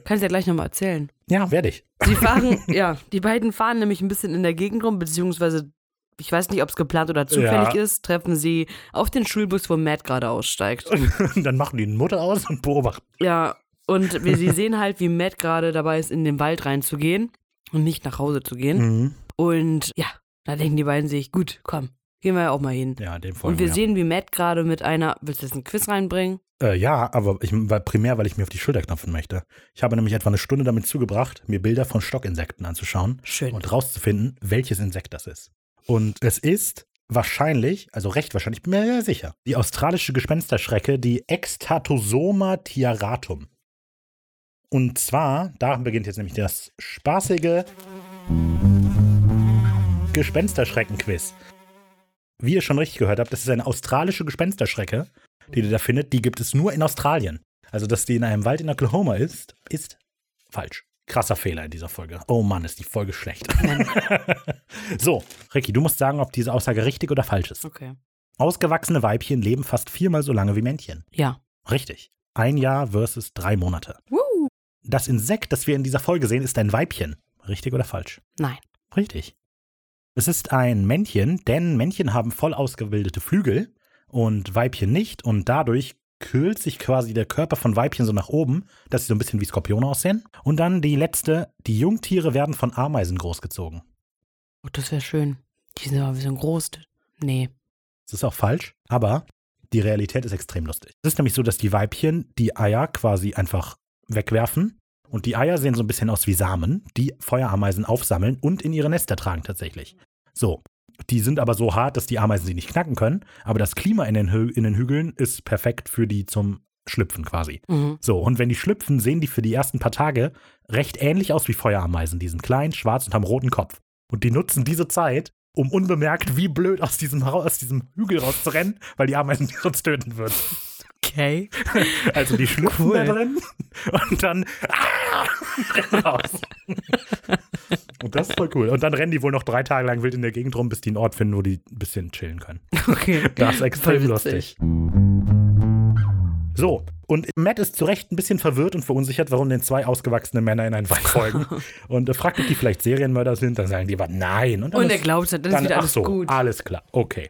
Kannst ja gleich nochmal erzählen. Ja, werde ich. Sie fahren, ja, die beiden fahren nämlich ein bisschen in der Gegend rum, beziehungsweise, ich weiß nicht, ob es geplant oder zufällig Ja. ist, treffen sie auf den Schulbus, wo Matt gerade aussteigt. Und dann machen die eine Mutter aus und beobachten. Ja, Und wir, sie sehen halt, wie Matt gerade dabei ist, in den Wald reinzugehen und nicht nach Hause zu gehen. Mhm. Und ja, da denken die beiden sich, gut, komm, gehen wir ja auch mal hin. Ja, dem folgen Und wir ja. sehen, wie Matt gerade mit einer, willst du jetzt ein Quiz reinbringen? Äh, ja, aber ich, weil, primär, weil ich mir auf die Schulter knopfen möchte. Ich habe nämlich etwa eine Stunde damit zugebracht, mir Bilder von Stockinsekten anzuschauen Schön. und rauszufinden, welches Insekt das ist. Und es ist wahrscheinlich, also recht wahrscheinlich, bin mir ja sicher, die australische Gespensterschrecke, die Extatosoma tiaratum. Und zwar, da beginnt jetzt nämlich das spaßige Gespensterschrecken-Quiz. Wie ihr schon richtig gehört habt, das ist eine australische Gespensterschrecke, die ihr da findet. Die gibt es nur in Australien. Also, dass die in einem Wald in Oklahoma ist, ist falsch. Krasser Fehler in dieser Folge. Oh Mann, ist die Folge schlecht. so, Ricky, du musst sagen, ob diese Aussage richtig oder falsch ist. Okay. Ausgewachsene Weibchen leben fast viermal so lange wie Männchen. Ja. Richtig. Ein Jahr versus drei Monate. Woo. Das Insekt, das wir in dieser Folge sehen, ist ein Weibchen. Richtig oder falsch? Nein. Richtig. Es ist ein Männchen, denn Männchen haben voll ausgebildete Flügel und Weibchen nicht und dadurch kühlt sich quasi der Körper von Weibchen so nach oben, dass sie so ein bisschen wie Skorpione aussehen. Und dann die letzte, die Jungtiere werden von Ameisen großgezogen. Oh, das wäre schön. Die sind aber ein bisschen groß. Nee. Das ist auch falsch, aber die Realität ist extrem lustig. Es ist nämlich so, dass die Weibchen die Eier quasi einfach wegwerfen und die Eier sehen so ein bisschen aus wie Samen, die Feuerameisen aufsammeln und in ihre Nester tragen tatsächlich. So, die sind aber so hart, dass die Ameisen sie nicht knacken können, aber das Klima in den, Hü in den Hügeln ist perfekt für die zum Schlüpfen quasi. Mhm. So, und wenn die schlüpfen, sehen die für die ersten paar Tage recht ähnlich aus wie Feuerameisen. Die sind klein, schwarz und haben roten Kopf. Und die nutzen diese Zeit, um unbemerkt wie blöd aus diesem, aus diesem Hügel rauszurennen, weil die Ameisen die sonst töten würden. Okay. Also die schlüpfen Cool. da drin und dann ah, raus. Und das ist voll cool. Und dann rennen die wohl noch drei Tage lang wild in der Gegend rum, bis die einen Ort finden, wo die ein bisschen chillen können. Okay. Das ist extrem lustig. So, und Matt ist zu Recht ein bisschen verwirrt und verunsichert, warum denn zwei ausgewachsene Männer in einen Wald folgen. und er fragt, ob die vielleicht Serienmörder sind. Dann sagen die aber nein. Und, dann Und er ist- glaubt, dann ist dann, wieder ach alles so, gut. alles klar, okay.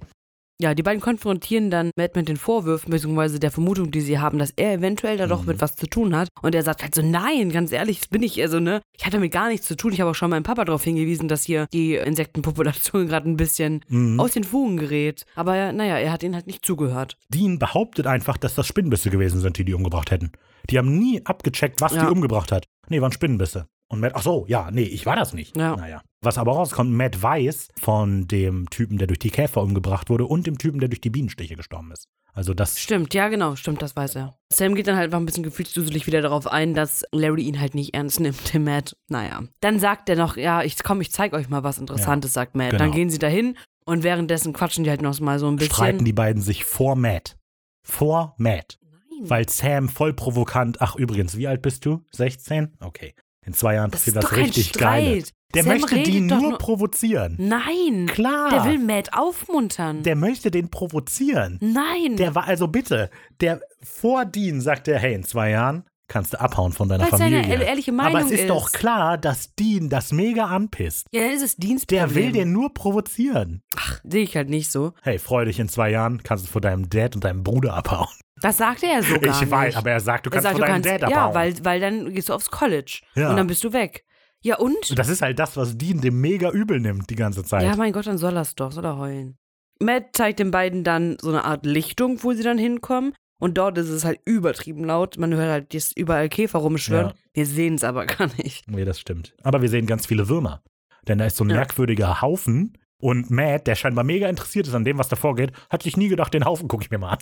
Ja, die beiden konfrontieren dann Matt mit den Vorwürfen, beziehungsweise der Vermutung, die sie haben, dass er eventuell da doch Mhm. mit was zu tun hat. Und er sagt halt so, nein, ganz ehrlich, das bin ich, also, ne, ich hatte damit gar nichts zu tun. Ich habe auch schon meinem Papa darauf hingewiesen, dass hier die Insektenpopulation gerade ein bisschen Mhm. aus den Fugen gerät. Aber naja, er hat ihnen halt nicht zugehört. Dean behauptet einfach, dass das Spinnenbisse gewesen sind, die die umgebracht hätten. Die haben nie abgecheckt, was Ja. die umgebracht hat. Nee, waren Spinnenbisse. Und Matt, ach so, ja, nee, ich war das nicht. Ja. Naja. Was aber rauskommt, Matt weiß von dem Typen, der durch die Käfer umgebracht wurde und dem Typen, der durch die Bienenstiche gestorben ist. Also das Stimmt, ja, genau, stimmt, das weiß er. Sam geht dann halt einfach ein bisschen gefühlsduselig wieder darauf ein, dass Larry ihn halt nicht ernst nimmt, den Matt. Naja. Dann sagt er noch, ja, ich komm, ich zeig euch mal was Interessantes, sagt Matt. genau. Dann gehen sie dahin und währenddessen quatschen die halt noch mal so ein bisschen. streiten die beiden sich vor Matt. Vor Matt. Weil Sam voll provokant, ach übrigens, wie alt bist du? 16? Okay. In zwei Jahren das passiert ist das doch kein richtig geil. Der Sam möchte die nur nur- provozieren. Nein. Klar. Der will Matt aufmuntern. Der möchte den provozieren. Nein. Der war also bitte, der vor Dean sagt er, hey, in zwei Jahren kannst du abhauen von deiner Weil es seine Familie. ehr- ehrliche Meinung Aber es ist, ist. doch klar, dass Dean das mega anpisst. ja, dann ist es Dienstproblem. Der will den nur provozieren. Sehe ich halt nicht so. Hey, freu dich, in zwei Jahren kannst du vor deinem Dad und deinem Bruder abhauen. Das sagt er ja so gar ich nicht. weiß, aber er sagt, du er kannst sagt, vor du deinem kannst, Dad ja, abhauen. weil, weil dann gehst du aufs College Ja. und dann bist du weg. Ja und? das ist halt das, was Dean dem mega übel nimmt die ganze Zeit. Ja, mein Gott, dann soll er's doch, soll er heulen. Matt zeigt den beiden dann so eine Art Lichtung, wo sie dann hinkommen. Und dort ist es halt übertrieben laut. Man hört halt dass überall Käfer rumschwirren. Ja. Wir sehen es aber gar nicht. Nee, das stimmt. Aber wir sehen ganz viele Würmer. Denn da ist so ein Ja. merkwürdiger Haufen. Und Matt, der scheinbar mega interessiert ist an dem, was da vorgeht, hat sich nie gedacht, den Haufen gucke ich mir mal an.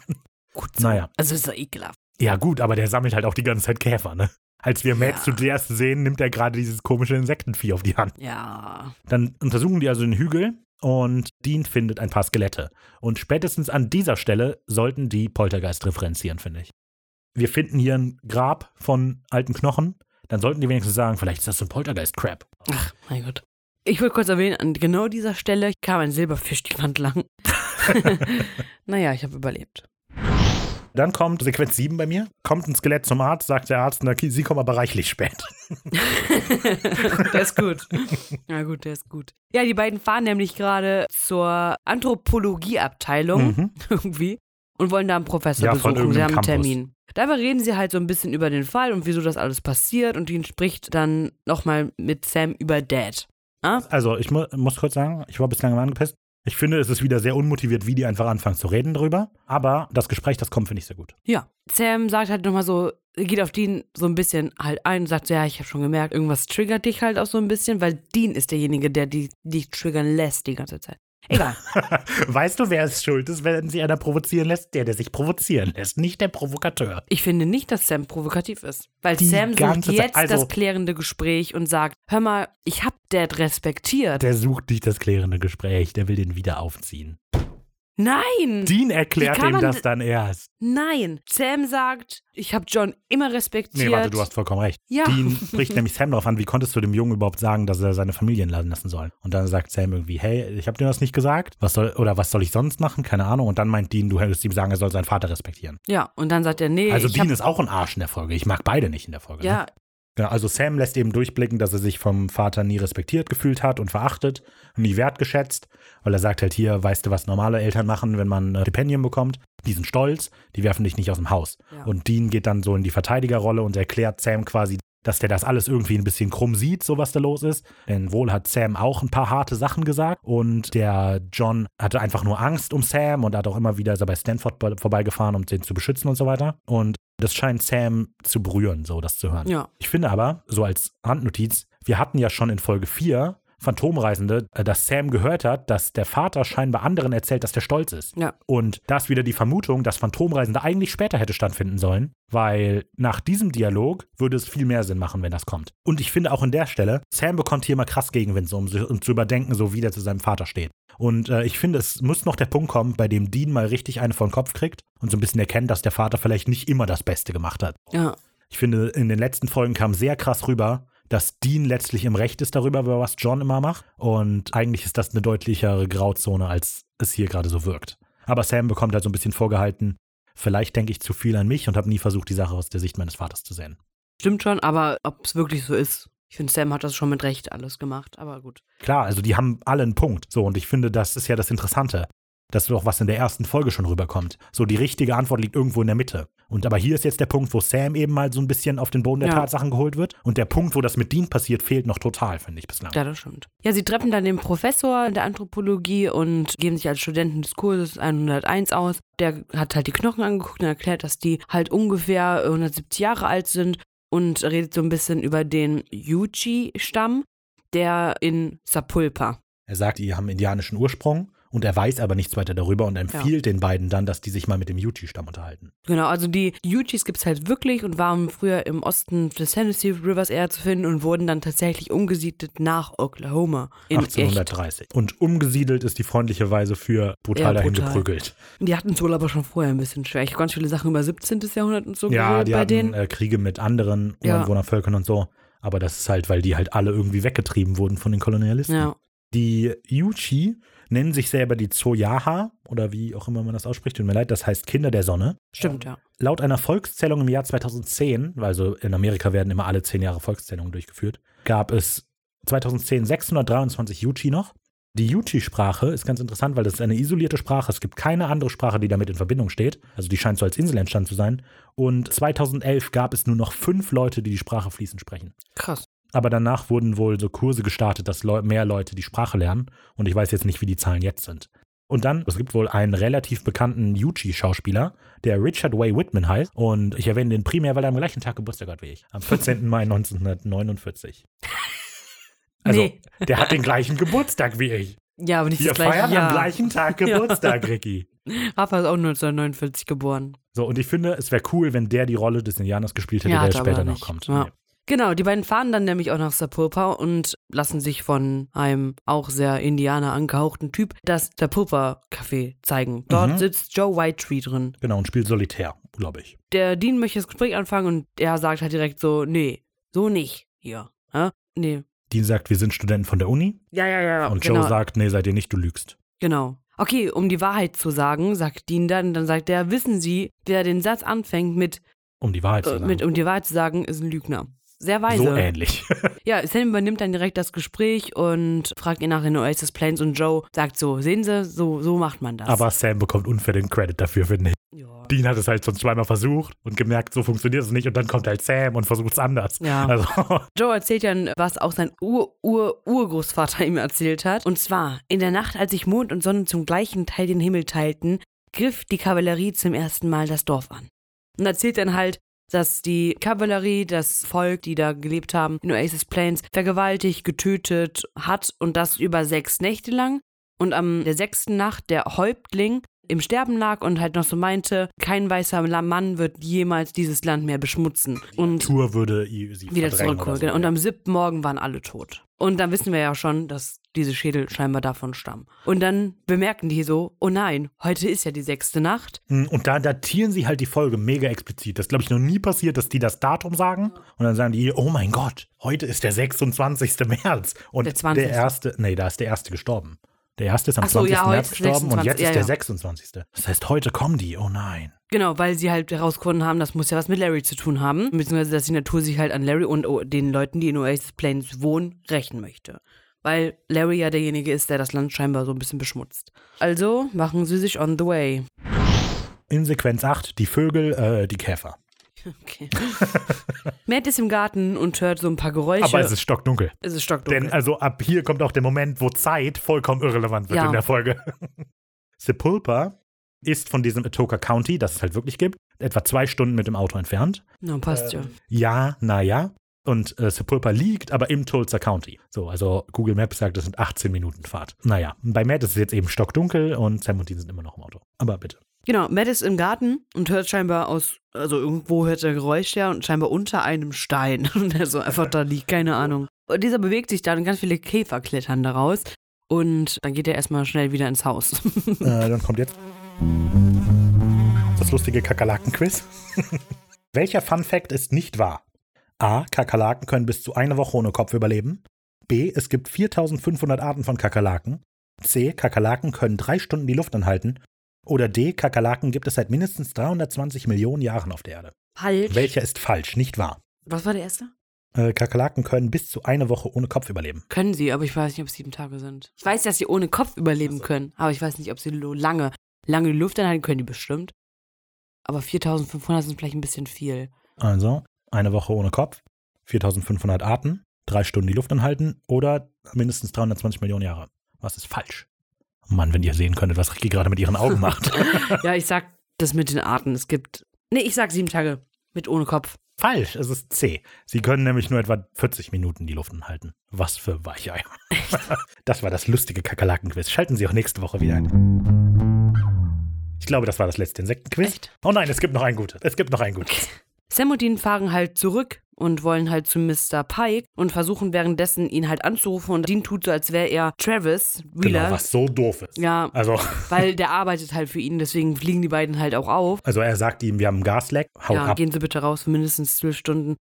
Gut Naja. Also ist doch ekelhaft. Ja, gut, aber der sammelt halt auch die ganze Zeit Käfer, ne? Als wir Matt Ja. zuerst sehen, nimmt er gerade dieses komische Insektenvieh auf die Hand. Ja. Dann untersuchen die also den Hügel und Dean findet ein paar Skelette. Und spätestens an dieser Stelle sollten die Poltergeist referenzieren, finde ich. Wir finden hier ein Grab von alten Knochen. Dann sollten die wenigstens sagen, vielleicht ist das so ein Poltergeist-Crap. Ach, mein Gott. Ich will kurz erwähnen, an genau dieser Stelle kam ein Silberfisch die Wand lang. naja, ich habe überlebt. Dann kommt Sequenz 7 bei mir. Kommt ein Skelett zum Arzt, sagt der Arzt, na, sie kommen aber reichlich spät. der ist gut. Ja, gut, der ist gut. Ja, die beiden fahren nämlich gerade zur Anthropologieabteilung Mhm. irgendwie und wollen da einen Professor Ja, von besuchen. Sie haben einen Campus. Termin. Dabei reden sie halt so ein bisschen über den Fall und wieso das alles passiert und Dean spricht dann nochmal mit Sam über Dad. Ah? Also, ich mu muss kurz sagen, ich war bislang immer angepisst. Ich finde, es ist wieder sehr unmotiviert, wie die einfach anfangen zu reden darüber. Aber das Gespräch, das kommt, finde ich sehr gut. Ja. Sam sagt halt nochmal so, geht auf Dean so ein bisschen halt ein und sagt so, ja, ich habe schon gemerkt, irgendwas triggert dich halt auch so ein bisschen, weil Dean ist derjenige, der die, dich triggern lässt die ganze Zeit. Egal. weißt du, wer es schuld ist, wenn sie einer provozieren lässt? Der, der sich provozieren lässt, nicht der Provokateur. Ich finde nicht, dass Sam provokativ ist. Weil Die Sam sucht jetzt also- das klärende Gespräch und sagt, hör mal, ich hab Dad respektiert. Der sucht nicht das klärende Gespräch, der will den wieder aufziehen. Nein! Dean erklärt ihm das dann erst. Nein! Sam sagt, ich hab John immer respektiert. Nee, warte, du hast vollkommen recht. Ja. Dean spricht nämlich Sam darauf an, wie konntest du dem Jungen überhaupt sagen, dass er seine Familie entlassen lassen soll? Und dann sagt Sam irgendwie, hey, ich habe dir das nicht gesagt. Was soll, oder was soll ich sonst machen? Keine Ahnung. Und dann meint Dean, du hättest ihm sagen, er soll seinen Vater respektieren. Ja, und dann sagt er, nee, Also Dean ist auch ein Arsch in der Folge. Ich mag beide nicht in der Folge. Ne? ja, Genau, also Sam lässt eben durchblicken, dass er sich vom Vater nie respektiert gefühlt hat und verachtet nie wertgeschätzt, weil er sagt halt hier, weißt du, was normale Eltern machen, wenn man äh, Stipendien bekommt? Die sind stolz, die werfen dich nicht aus dem Haus. Ja. Und Dean geht dann so in die Verteidigerrolle und erklärt Sam quasi, dass der das alles irgendwie ein bisschen krumm sieht, so was da los ist. Denn wohl hat Sam auch ein paar harte Sachen gesagt und der John hatte einfach nur Angst um Sam und hat auch immer wieder ist bei Stanford bei- vorbeigefahren, um den zu beschützen und so weiter. Und das scheint Sam zu berühren, so das zu hören. ja. Ich finde aber, so als Handnotiz, wir hatten ja schon in Folge 4 Phantomreisende, äh, dass Sam gehört hat, dass der Vater scheinbar anderen erzählt, dass der stolz ist. Ja. Und da ist wieder die Vermutung, dass Phantomreisende eigentlich später hätte stattfinden sollen, weil nach diesem Dialog würde es viel mehr Sinn machen, wenn das kommt. Und ich finde auch an der Stelle, Sam bekommt hier mal krass Gegenwind, so, um, um zu überdenken, so wie der zu seinem Vater steht. Und äh, ich finde, es muss noch der Punkt kommen, bei dem Dean mal richtig eine vor den Kopf kriegt und so ein bisschen erkennt, dass der Vater vielleicht nicht immer das Beste gemacht hat. Ja. Ich finde, in den letzten Folgen kam sehr krass rüber, dass Dean letztlich im Recht ist darüber, was John immer macht. Und eigentlich ist das eine deutlichere Grauzone, als es hier gerade so wirkt. Aber Sam bekommt halt so ein bisschen vorgehalten, vielleicht denke ich zu viel an mich und habe nie versucht, die Sache aus der Sicht meines Vaters zu sehen. Stimmt schon, aber ob es wirklich so ist. Ich finde, Sam hat das schon mit Recht alles gemacht, aber gut. Klar, also die haben alle einen Punkt. So, und ich finde, das ist ja das Interessante. Das ist doch was in der ersten Folge schon rüberkommt. So, die richtige Antwort liegt irgendwo in der Mitte. Und aber hier ist jetzt der Punkt, wo Sam eben mal so ein bisschen auf den Boden der Ja. Tatsachen geholt wird. Und der Punkt, wo das mit Dean passiert, fehlt noch total, finde ich bislang. Ja, das stimmt. Ja, sie treffen dann den Professor der Anthropologie und geben sich als Studenten des Kurses 101 aus. Der hat halt die Knochen angeguckt und erklärt, dass die halt ungefähr 170 Jahre alt sind und redet so ein bisschen über den Yuchi-Stamm, der in Sapulpa. Er sagt, die haben indianischen Ursprung und er weiß aber nichts weiter darüber und empfiehlt den beiden dann, dass die sich mal mit dem Yuchi-Stamm unterhalten. Genau, also die Yuchis gibt es halt wirklich und waren früher im Osten des Tennessee Rivers eher zu finden und wurden dann tatsächlich umgesiedelt nach Oklahoma. In echt. 1830. Und umgesiedelt ist die freundliche Weise für brutal Ja, dahin brutal. geprügelt. Die hatten es wohl aber schon vorher ein bisschen schwer. Ich habe ganz viele Sachen über 17. Jahrhundert und so Ja, die bei hatten denen. äh, Kriege mit anderen Ja. Ureinwohnervölkern und so. Aber das ist halt, weil die halt alle irgendwie weggetrieben wurden von den Kolonialisten. Ja. Die Yuchi nennen sich selber die Zoyaha oder wie auch immer man das ausspricht, tut mir leid, das heißt Kinder der Sonne. Stimmt, ja. Laut einer Volkszählung im Jahr 2010, also in Amerika werden immer alle zehn Jahre Volkszählungen durchgeführt, gab es 2010 623 Yuchi noch. Die Yuchi-Sprache ist ganz interessant, weil das ist eine isolierte Sprache. Es gibt keine andere Sprache, die damit in Verbindung steht. Also die scheint so als Insel entstanden zu sein. Und 2011 gab es nur noch fünf Leute, die die Sprache fließend sprechen. Krass. Aber danach wurden wohl so Kurse gestartet, dass Leu mehr Leute die Sprache lernen. Und ich weiß jetzt nicht, wie die Zahlen jetzt sind. Und dann, es gibt wohl einen relativ bekannten Yuchi-Schauspieler, der Richard Way Whitman heißt. Und ich erwähne den primär, weil er am gleichen Tag Geburtstag hat wie ich. Am 14. Mai 1949. Also, Nee. der hat den gleichen Geburtstag wie ich. Ja, aber nicht Wir das gleiche feiern Jahr. am gleichen Tag Geburtstag, Ricky. Rafa ist auch 1949 geboren. So, und ich finde, es wäre cool, wenn der die Rolle des Indianers gespielt hätte, Ja, der er später noch kommt. Ja. Genau, die beiden fahren dann nämlich auch nach Sapulpa und lassen sich von einem auch sehr Indianer angehauchten Typ das Sapulpa-Café zeigen. Dort Mhm. sitzt Joe Whitetree drin. Genau, und spielt solitär, glaube ich. Der Dean möchte das Gespräch anfangen und er sagt halt direkt so, nee, so nicht hier. Ja? Nee. Dean sagt, wir sind Studenten von der Uni. Ja, ja, ja. Und genau. Joe sagt, nee, seid ihr nicht, du lügst. Genau. Okay, um die Wahrheit zu sagen, sagt Dean dann, dann sagt er, wissen Sie, wer den Satz anfängt mit, Um die Wahrheit zu äh, sagen. mit um die Wahrheit zu sagen, ist ein Lügner. Sehr weise. so ähnlich. Ja, Sam übernimmt dann direkt das Gespräch und fragt ihn nach den Oasis Planes und Joe sagt so, sehen Sie, so, so macht man das. Aber Sam bekommt unfair den Credit dafür, finde ich. Ja. Dean hat es halt schon zweimal versucht und gemerkt, so funktioniert es nicht. Und dann kommt halt Sam und versucht es anders. Ja. Also, Joe erzählt dann, was auch sein Ur-Ur-Urgroßvater ihm erzählt hat. Und zwar, in der Nacht, als sich Mond und Sonne zum gleichen Teil den Himmel teilten, griff die Kavallerie zum ersten Mal das Dorf an. Und erzählt dann halt, dass die Kavallerie das Volk, die da gelebt haben, in Oasis Plains, vergewaltigt, getötet hat und das über sechs Nächte lang. Und am der sechsten Nacht der Häuptling im Sterben lag und halt noch so meinte, kein weißer Mann wird jemals dieses Land mehr beschmutzen. Und Tour würde sie wieder zurückholen. so. genau. Und am siebten Morgen waren alle tot. Und dann wissen wir ja schon, dass diese Schädel scheinbar davon stammen. Und dann bemerken die so, oh nein, heute ist ja die sechste Nacht. Hm, Und da datieren sie halt die Folge mega explizit. Das glaube ich noch nie passiert, dass die das Datum sagen. Und dann sagen die, oh mein Gott, heute ist der 26. März. Und Der 20.. der erste, nee, da ist der erste gestorben. Der erste ist am Ach so, 20. ja, März gestorben und 26., jetzt ja, ist der ja. 26. Das heißt, heute kommen die. Oh nein. Genau, weil sie halt herausgefunden haben, das muss ja was mit Larry zu tun haben. Beziehungsweise, dass die Natur sich halt an Larry und den Leuten, die in Oasis Plains wohnen, rächen möchte. Weil Larry ja derjenige ist, der das Land scheinbar so ein bisschen beschmutzt. Also machen sie sich on the way. In Sequenz 8 die Vögel, äh, die Käfer. Okay. Matt ist im Garten und hört so ein paar Geräusche. Aber es ist stockdunkel. es ist stockdunkel. Denn also ab hier kommt auch der Moment, wo Zeit vollkommen irrelevant wird Ja. in der Folge. Sepulpa ist von diesem Atoka County, das es halt wirklich gibt, etwa zwei Stunden mit dem Auto entfernt. Na, passt ja. Ja, naja. Und äh, Sepulpa liegt aber im Tulsa County. So, also Google Maps sagt, das sind 18 Minuten Fahrt. Naja, bei Matt ist es jetzt eben stockdunkel und Sam und Dean sind immer noch im Auto. Aber bitte. Genau, Matt ist im Garten und hört scheinbar aus, also irgendwo hört er Geräusch her und scheinbar unter einem Stein, der so einfach da liegt, keine Ahnung. Und dieser bewegt sich dann und ganz viele Käfer klettern daraus. Und dann geht er erstmal schnell wieder ins Haus. Äh, dann kommt jetzt das lustige Kakerlaken-Quiz. Welcher Fun Fact ist nicht wahr? A. Kakerlaken können bis zu eine Woche ohne Kopf überleben. B. Es gibt 4500 Arten von Kakerlaken. C. Kakerlaken können drei Stunden die Luft anhalten. Oder D. Kakerlaken gibt es seit mindestens 320 Millionen Jahren auf der Erde. Falsch. Welcher ist falsch, nicht wahr? Was war der erste? Äh, Kakerlaken können bis zu eine Woche ohne Kopf überleben. Können sie, aber ich weiß nicht, ob es sieben Tage sind. Ich weiß, dass sie ohne Kopf überleben können, aber ich weiß nicht, ob sie lange, lange die Luft anhalten können, die bestimmt. Aber 4500 sind vielleicht ein bisschen viel. Also, eine Woche ohne Kopf, 4500 Arten, drei Stunden die Luft anhalten oder mindestens 320 Millionen Jahre. Was ist falsch? Mann, wenn ihr sehen könntet, was Ricky gerade mit ihren Augen macht. ja, ich sag das mit den Arten. Es gibt. Nee, ich sag sieben Tage mit ohne Kopf. falsch, es ist C. Sie können nämlich nur etwa 40 Minuten die Luft anhalten. Was für Weicheier. Das war das lustige Kakerlaken-Quiz. Schalten Sie auch nächste Woche wieder ein. Ich glaube, das war das letzte Insektenquiz. Echt? Oh nein, es gibt noch ein gutes. Es gibt noch ein gutes. Sam und Dean fahren halt zurück und wollen halt zu Mr. Pike und versuchen währenddessen ihn halt anzurufen und Dean tut so, als wäre er Travis Wheeler. Genau, was so doof ist. ja, Also, weil der arbeitet halt für ihn, deswegen fliegen die beiden halt auch auf. also er sagt ihm, wir haben einen Gasleck, hau ja, ab. gehen Sie bitte raus für mindestens zwölf Stunden.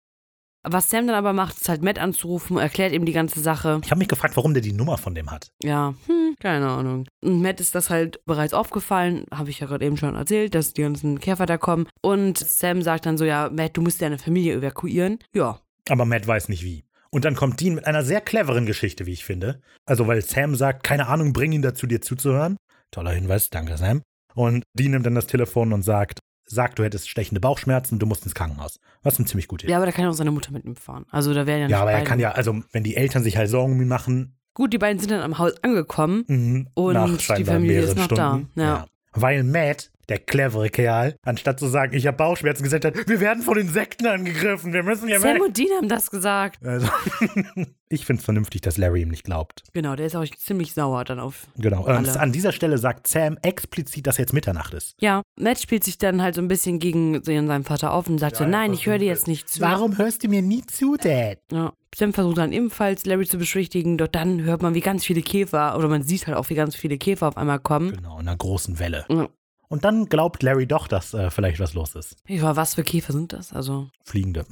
Was Sam dann aber macht, ist halt Matt anzurufen, erklärt ihm die ganze Sache. Ich habe mich gefragt, warum der die Nummer von dem hat. Ja, hm, keine Ahnung. Und Matt ist das halt bereits aufgefallen, habe ich ja gerade eben schon erzählt, dass die ganzen Käfer da kommen. Und Sam sagt dann so, ja, Matt, du musst deine Familie evakuieren. Ja, Aber Matt weiß nicht wie. Und dann kommt Dean mit einer sehr cleveren Geschichte, wie ich finde. Also, weil Sam sagt, keine Ahnung, bring ihn dazu, dir zuzuhören. Toller Hinweis, danke Sam. Und Dean nimmt dann das Telefon und sagt, sag, du hättest stechende Bauchschmerzen, du musst ins Krankenhaus. Was eine ziemlich gute Idee. Ja, aber da kann ja auch seine Mutter mit ihm fahren. Also da wären ja nicht Ja, aber er beide. kann ja, also wenn die Eltern sich halt Sorgen um ihn machen, Gut, die beiden sind dann am Haus angekommen. mhm, Und die Familie ist noch da, Stunden. ja. Weil Matt, der clevere Kerl, anstatt zu sagen, ich habe Bauchschmerzen, gesagt hat, wir werden von Insekten angegriffen, wir müssen hier Sam weg. und Dean haben das gesagt. Also, ich finde es vernünftig, dass Larry ihm nicht glaubt. Genau, der ist auch ziemlich sauer dann auf. Genau. Und Alle. an dieser Stelle sagt Sam explizit, dass jetzt Mitternacht ist. Ja, Matt spielt sich dann halt so ein bisschen gegen seinen Vater auf und sagt so, nein, ich höre dir jetzt nicht zu. Warum hörst du mir nie zu, Dad? Ja. Sam versucht dann ebenfalls Larry zu beschwichtigen, doch dann hört man, wie ganz viele Käfer, oder man sieht halt auch, wie ganz viele Käfer auf einmal kommen. Genau, in einer großen Welle. Ja. Und dann glaubt Larry doch, dass äh, vielleicht was los ist. Ja, was für Käfer sind das? Also, Fliegende.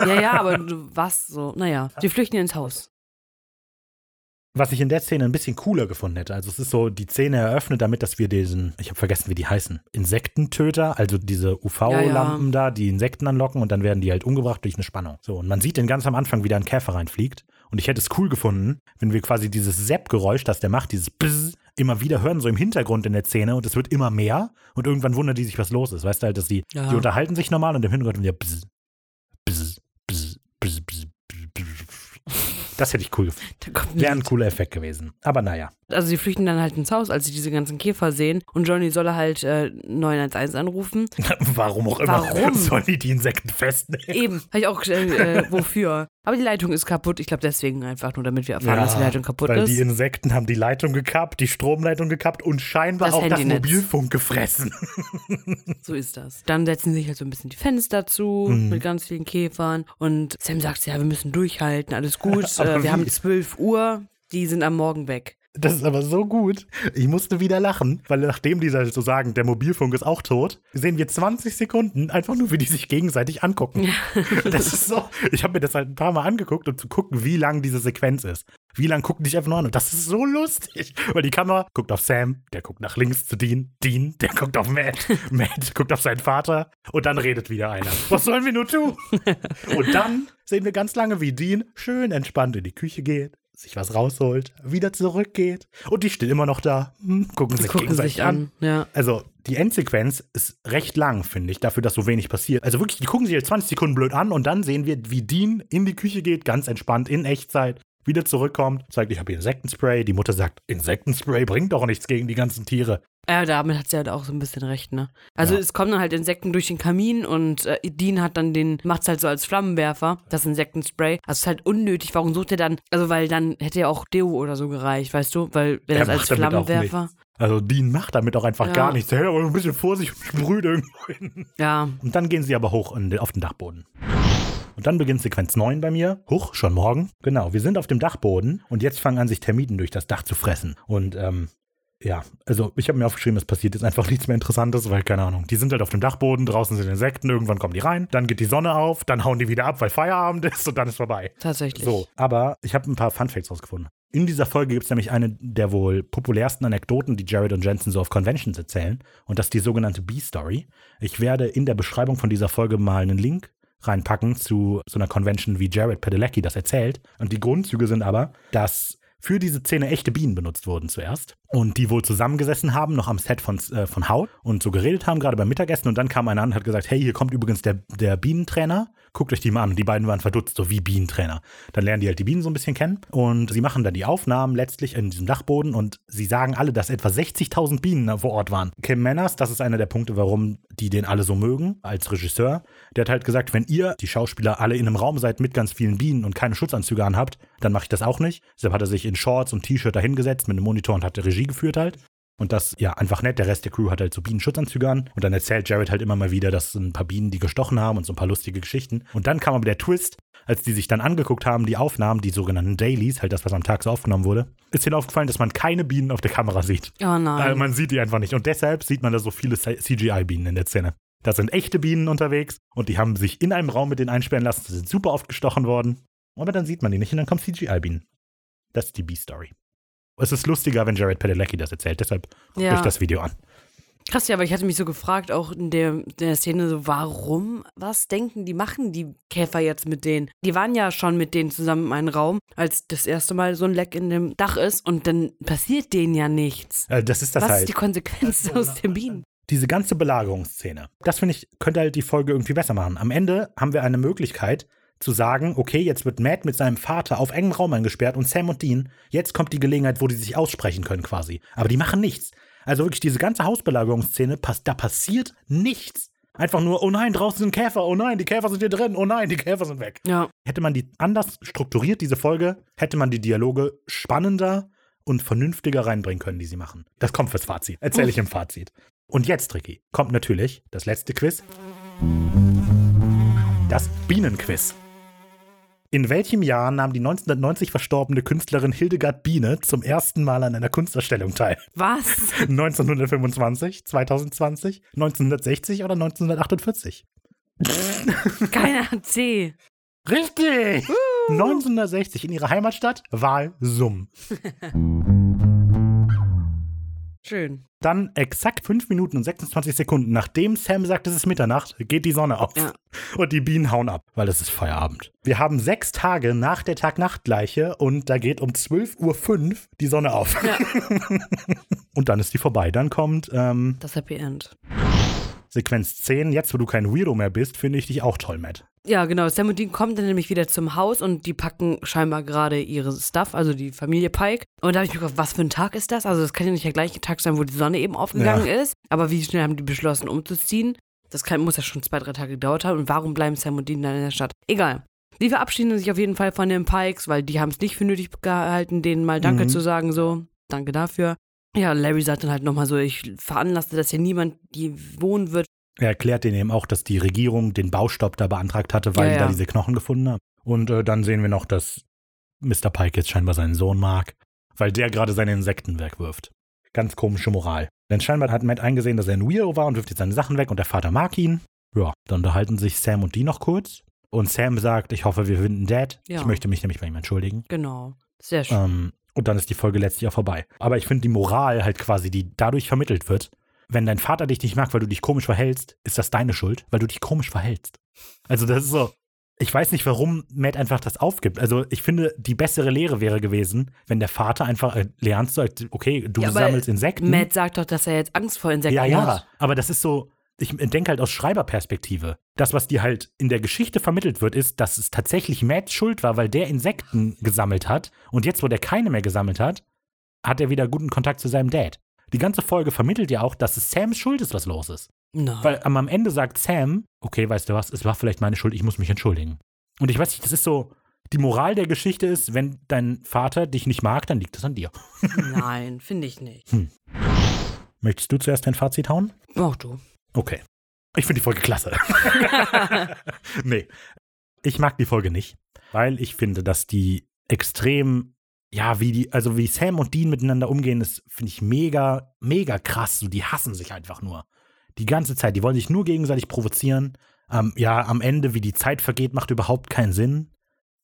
ja, ja, aber du- was so, naja. Sie flüchten ins Haus. Was ich in der Szene ein bisschen cooler gefunden hätte. Also es ist so, die Szene eröffnet damit, dass wir diesen, ich habe vergessen, wie die heißen, Insektentöter, also diese UV-Lampen da, die Insekten anlocken und dann werden die halt umgebracht durch eine Spannung. So, und man sieht den ganz am Anfang, wie da ein Käfer reinfliegt. Und ich hätte es cool gefunden, wenn wir quasi dieses Sepp-Geräusch, das der macht, dieses Bzz, immer wieder hören, so im Hintergrund in der Szene und es wird immer mehr und irgendwann wundern die sich, was los ist. Weißt du halt, dass die, Ja. die unterhalten sich normal und im Hintergrund wieder bzz, bzz, bzz, bzz, bzz, bzz. Das hätte ich cool gefunden. Wäre ein cooler Effekt gewesen. Aber naja. Also sie flüchten dann halt ins Haus, als sie diese ganzen Käfer sehen. Und Johnny soll halt äh, 911 anrufen. Warum auch immer. Warum? Sollen die die Insekten festnehmen? Eben, habe ich auch gestellt, äh, wofür. Aber die Leitung ist kaputt. Ich glaube deswegen einfach nur, damit wir erfahren, dass die Leitung kaputt weil ist. die Insekten haben die Leitung gekappt, die Stromleitung gekappt und scheinbar Das auch das Handynetz. Mobilfunk gefressen. So ist das. Dann setzen sich halt so ein bisschen die Fenster zu Mhm. mit ganz vielen Käfern. Und Sam sagt, ja, wir müssen durchhalten, alles gut. Äh, wie? wir haben 12 Uhr, die sind am Morgen weg. Das ist aber so gut. Ich musste wieder lachen, weil nachdem die so sagen, der Mobilfunk ist auch tot, sehen wir 20 Sekunden einfach nur, wie die sich gegenseitig angucken. Das ist so. Ich habe mir das halt ein paar Mal angeguckt, um zu gucken, wie lang diese Sequenz ist. Wie lang gucken die sich einfach nur an? Und das ist so lustig. Weil die Kamera guckt auf Sam, der guckt nach links zu Dean, Dean, der guckt auf Matt, Matt guckt auf seinen Vater und dann redet wieder einer. Was sollen wir nur tun? Und dann sehen wir ganz lange, wie Dean schön entspannt in die Küche geht, sich was rausholt, wieder zurückgeht und die stehen immer noch da, hm, gucken sich Gucken gegenseitig sich an. Ja. Also die Endsequenz ist recht lang, finde ich, dafür, dass so wenig passiert. Also wirklich, die gucken sich jetzt 20 Sekunden blöd an und dann sehen wir, wie Dean in die Küche geht, ganz entspannt, in Echtzeit, wieder zurückkommt, sagt, ich habe hier Insektenspray. Die Mutter sagt, Insektenspray bringt doch nichts gegen die ganzen Tiere. Ja, damit hat sie halt auch so ein bisschen recht, ne? Also Ja. es kommen dann halt Insekten durch den Kamin und äh, Dean hat dann den, macht's halt so als Flammenwerfer, das Insektenspray. Also es ist halt unnötig. Warum sucht er dann, also weil dann hätte ja auch Deo oder so gereicht, weißt du? Weil wenn Er das als Flammenwerfer. Also Dean macht damit auch einfach Ja. gar nichts. Er hält aber ein bisschen Vorsicht und sprüht irgendwo hin. Ja, Und dann gehen sie aber hoch in, auf den Dachboden. Und dann beginnt Sequenz 9 bei mir. Huch, schon morgen. Genau, wir sind auf dem Dachboden und jetzt fangen an, sich Termiten durch das Dach zu fressen. Und ähm, ja, also ich habe mir aufgeschrieben, es passiert jetzt einfach nichts mehr Interessantes, weil, keine Ahnung, die sind halt auf dem Dachboden, draußen sind Insekten, irgendwann kommen die rein, dann geht die Sonne auf, dann hauen die wieder ab, weil Feierabend ist und dann ist vorbei. tatsächlich. So, aber ich habe ein paar Funfacts rausgefunden. In dieser Folge gibt es nämlich eine der wohl populärsten Anekdoten, die Jared und Jensen so auf Conventions erzählen. Und das ist die sogenannte B-Story. Ich werde in der Beschreibung von dieser Folge mal einen Link reinpacken zu so einer Convention, wie Jared Padalecki das erzählt. Und die Grundzüge sind aber, dass für diese Szene echte Bienen benutzt wurden zuerst. Und die wohl zusammengesessen haben, noch am Set von, äh, von Haut und so geredet haben, gerade beim Mittagessen. Und dann kam einer an und hat gesagt, hey, hier kommt übrigens der, der Bienentrainer. Guckt euch die mal an. Die beiden waren verdutzt, so wie Bienentrainer. Dann lernen die halt die Bienen so ein bisschen kennen. Und sie machen dann die Aufnahmen letztlich in diesem Dachboden. Und sie sagen alle, dass etwa 60.000 Bienen vor Ort waren. Kim Manners, das ist einer der Punkte, warum die den alle so mögen, als Regisseur. Der hat halt gesagt, wenn ihr, die Schauspieler, alle in einem Raum seid mit ganz vielen Bienen und keine Schutzanzüge anhabt, dann mache ich das auch nicht. Deshalb hat er sich in Shorts und T-Shirt dahingesetzt mit einem Monitor und hat Regie geführt halt. Und das, ja, einfach nett. Der Rest der Crew hat halt so Bienenschutzanzüge an. Und dann erzählt Jared halt immer mal wieder, dass ein paar Bienen die gestochen haben und so ein paar lustige Geschichten. Und dann kam aber der Twist, als die sich dann angeguckt haben, die Aufnahmen, die sogenannten Dailies, halt das, was am Tag so aufgenommen wurde, ist ihnen aufgefallen, dass man keine Bienen auf der Kamera sieht. Oh nein. Äh, man sieht die einfach nicht. Und deshalb sieht man da so viele CGI-Bienen in der Szene. Da sind echte Bienen unterwegs und die haben sich in einem Raum mit denen einsperren lassen, sie sind super oft gestochen worden. Aber dann sieht man die nicht und dann kommen CGI-Bienen. Das ist die B-Story. Es ist lustiger, wenn Jared Padalecki das erzählt, deshalb guckt Ja. euch das Video an. Krass, ja, aber ich hatte mich so gefragt, auch in der, der Szene, so, warum, was denken die, machen die Käfer jetzt mit denen? Die waren ja schon mit denen zusammen in einem Raum, als das erste Mal so ein Leck in dem Dach ist und dann passiert denen ja nichts. Äh, das ist das was halt. ist die Konsequenz aus den Bienen? diese ganze Belagerungsszene, das finde ich, könnte halt die Folge irgendwie besser machen. Am Ende haben wir eine Möglichkeit zu sagen, okay, jetzt wird Matt mit seinem Vater auf engem Raum eingesperrt und Sam und Dean, jetzt kommt die Gelegenheit, wo die sich aussprechen können quasi. Aber die machen nichts. Also wirklich diese ganze Hausbelagerungsszene, da passiert nichts. Einfach nur, oh nein, draußen sind Käfer, oh nein, die Käfer sind hier drin, oh nein, die Käfer sind weg. Ja, Hätte man die anders strukturiert, diese Folge, hätte man die Dialoge spannender und vernünftiger reinbringen können, die sie machen. Das kommt fürs Fazit. Erzähle ich im Fazit. Und jetzt, Ricky, kommt natürlich das letzte Quiz. Das Bienenquiz. In welchem Jahr nahm die 1990 verstorbene Künstlerin Hildegard Biene zum ersten Mal an einer Kunstausstellung teil? was? 1925, 2020, 1960 oder 1948? Keiner hat C. Richtig! 1960 in ihrer Heimatstadt Walsum. Schön. Dann exakt 5 Minuten und 26 Sekunden, nachdem Sam sagt, es ist Mitternacht, geht die Sonne auf. Ja. Und die Bienen hauen ab, weil es ist Feierabend. Wir haben sechs Tage nach der Tag-Nacht-Gleiche und da geht um 12.05 Uhr die Sonne auf. Ja. und dann ist die vorbei. Dann kommt ähm, Das Happy End. Sequenz 10. Jetzt, wo du kein Weirdo mehr bist, finde ich dich auch toll, Matt. Ja, genau. Sam und Dean kommen dann nämlich wieder zum Haus und die packen scheinbar gerade ihre Stuff, also die Familie Pike. Und da habe ich mir gedacht, was für ein Tag ist das? Also, das kann ja nicht der gleiche Tag sein, wo die Sonne eben aufgegangen ist. Aber wie schnell haben die beschlossen, umzuziehen? Das kann, muss ja schon zwei, drei Tage gedauert haben. Und warum bleiben Sam und Dean dann in der Stadt? Egal. Die verabschieden sich auf jeden Fall von den Pikes, weil die haben es nicht für nötig gehalten, denen mal Danke Mhm. zu sagen, so. Danke dafür. Ja, Larry sagt dann halt nochmal so, ich veranlasste, dass hier niemand die wohnen wird. Er erklärt denen eben auch, dass die Regierung den Baustopp da beantragt hatte, weil Ja, die da ja. diese Knochen gefunden haben. Und äh, dann sehen wir noch, dass Mr. Pike jetzt scheinbar seinen Sohn mag, weil der gerade seine Insekten wegwirft. Ganz komische Moral. Denn scheinbar hat Matt eingesehen, dass er ein Weirdo war und wirft jetzt seine Sachen weg und der Vater mag ihn. Ja, dann unterhalten sich Sam und die noch kurz. Und Sam sagt, ich hoffe, wir finden Dad. Ja. Ich möchte mich nämlich bei ihm entschuldigen. Genau. Sehr schön. Ähm, und dann ist die Folge letztlich auch vorbei. Aber ich finde die Moral halt quasi, die dadurch vermittelt wird, wenn dein Vater dich nicht mag, weil du dich komisch verhältst, ist das deine Schuld, weil du dich komisch verhältst. Also das ist so. Ich weiß nicht, warum Matt einfach das aufgibt. Also ich finde, die bessere Lehre wäre gewesen, wenn der Vater einfach äh, lernt, sagt, okay, du Ja, sammelst Insekten. Matt sagt doch, dass er jetzt Angst vor Insekten ja, ja, hat. aber das ist so, ich denke halt aus Schreiberperspektive. Das, was dir halt in der Geschichte vermittelt wird, ist, dass es tatsächlich Matts Schuld war, weil der Insekten gesammelt hat. Und jetzt, wo der keine mehr gesammelt hat, hat er wieder guten Kontakt zu seinem Dad. Die ganze Folge vermittelt ja auch, dass es Sams Schuld ist, was los ist. Nein. Weil am Ende sagt Sam, okay, weißt du was, es war vielleicht meine Schuld, ich muss mich entschuldigen. Und ich weiß nicht, das ist so, die Moral der Geschichte ist, wenn dein Vater dich nicht mag, dann liegt es an dir. Nein, finde ich nicht. Möchtest du zuerst dein Fazit hauen? Auch du. Okay. Ich finde die Folge klasse. nee. Ich mag die Folge nicht, weil ich finde, dass die extrem, ja, wie die, also wie Sam und Dean miteinander umgehen, ist, finde ich mega, mega krass. So, die hassen sich einfach nur. Die ganze Zeit. Die wollen sich nur gegenseitig provozieren. Ähm, ja, am Ende, wie die Zeit vergeht, macht überhaupt keinen Sinn.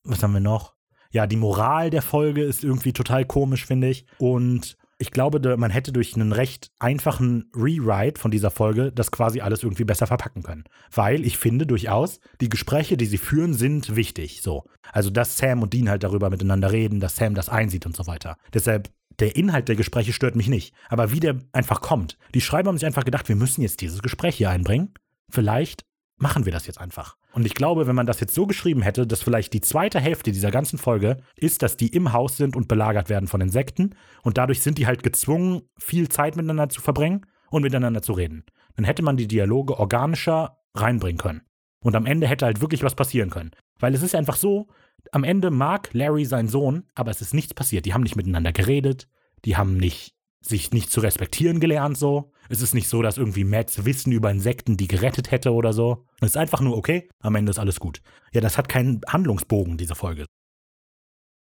Was haben wir noch? Ja, die Moral der Folge ist irgendwie total komisch, finde ich. Und ich glaube, man hätte durch einen recht einfachen Rewrite von dieser Folge das quasi alles irgendwie besser verpacken können. Weil ich finde durchaus, die Gespräche, die sie führen, sind wichtig. So. Also, dass Sam und Dean halt darüber miteinander reden, dass Sam das einsieht und so weiter. Deshalb, der Inhalt der Gespräche stört mich nicht. Aber wie der einfach kommt. Die Schreiber haben sich einfach gedacht, wir müssen jetzt dieses Gespräch hier einbringen. Vielleicht machen wir das jetzt einfach. Und ich glaube, wenn man das jetzt so geschrieben hätte, dass vielleicht die zweite Hälfte dieser ganzen Folge ist, dass die im Haus sind und belagert werden von Insekten und dadurch sind die halt gezwungen, viel Zeit miteinander zu verbringen und miteinander zu reden. Dann hätte man die Dialoge organischer reinbringen können. Und am Ende hätte halt wirklich was passieren können. Weil es ist einfach so, am Ende mag Larry seinen Sohn, aber es ist nichts passiert. Die haben nicht miteinander geredet, die haben nicht sich nicht zu respektieren gelernt so. Es ist nicht so, dass irgendwie Matts Wissen über Insekten die gerettet hätte oder so. Es ist einfach nur, okay, am Ende ist alles gut. Ja, das hat keinen Handlungsbogen, diese Folge.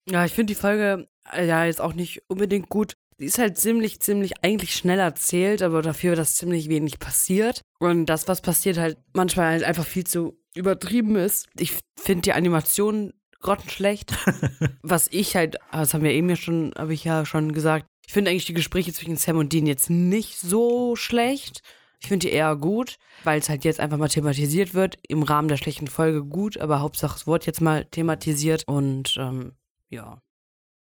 Ja, ich finde die Folge äh, ja jetzt auch nicht unbedingt gut. Die ist halt ziemlich, ziemlich eigentlich schnell erzählt, aber dafür, dass ziemlich wenig passiert. Und das, was passiert, halt manchmal halt einfach viel zu übertrieben ist. Ich finde die Animation grottenschlecht. was ich halt, das haben wir eben ja schon, habe ich ja schon gesagt, ich finde eigentlich die Gespräche zwischen Sam und Dean jetzt nicht so schlecht. Ich finde die eher gut, weil es halt jetzt einfach mal thematisiert wird. Im Rahmen der schlechten Folge gut, aber Hauptsache es wurde jetzt mal thematisiert und ähm, ja.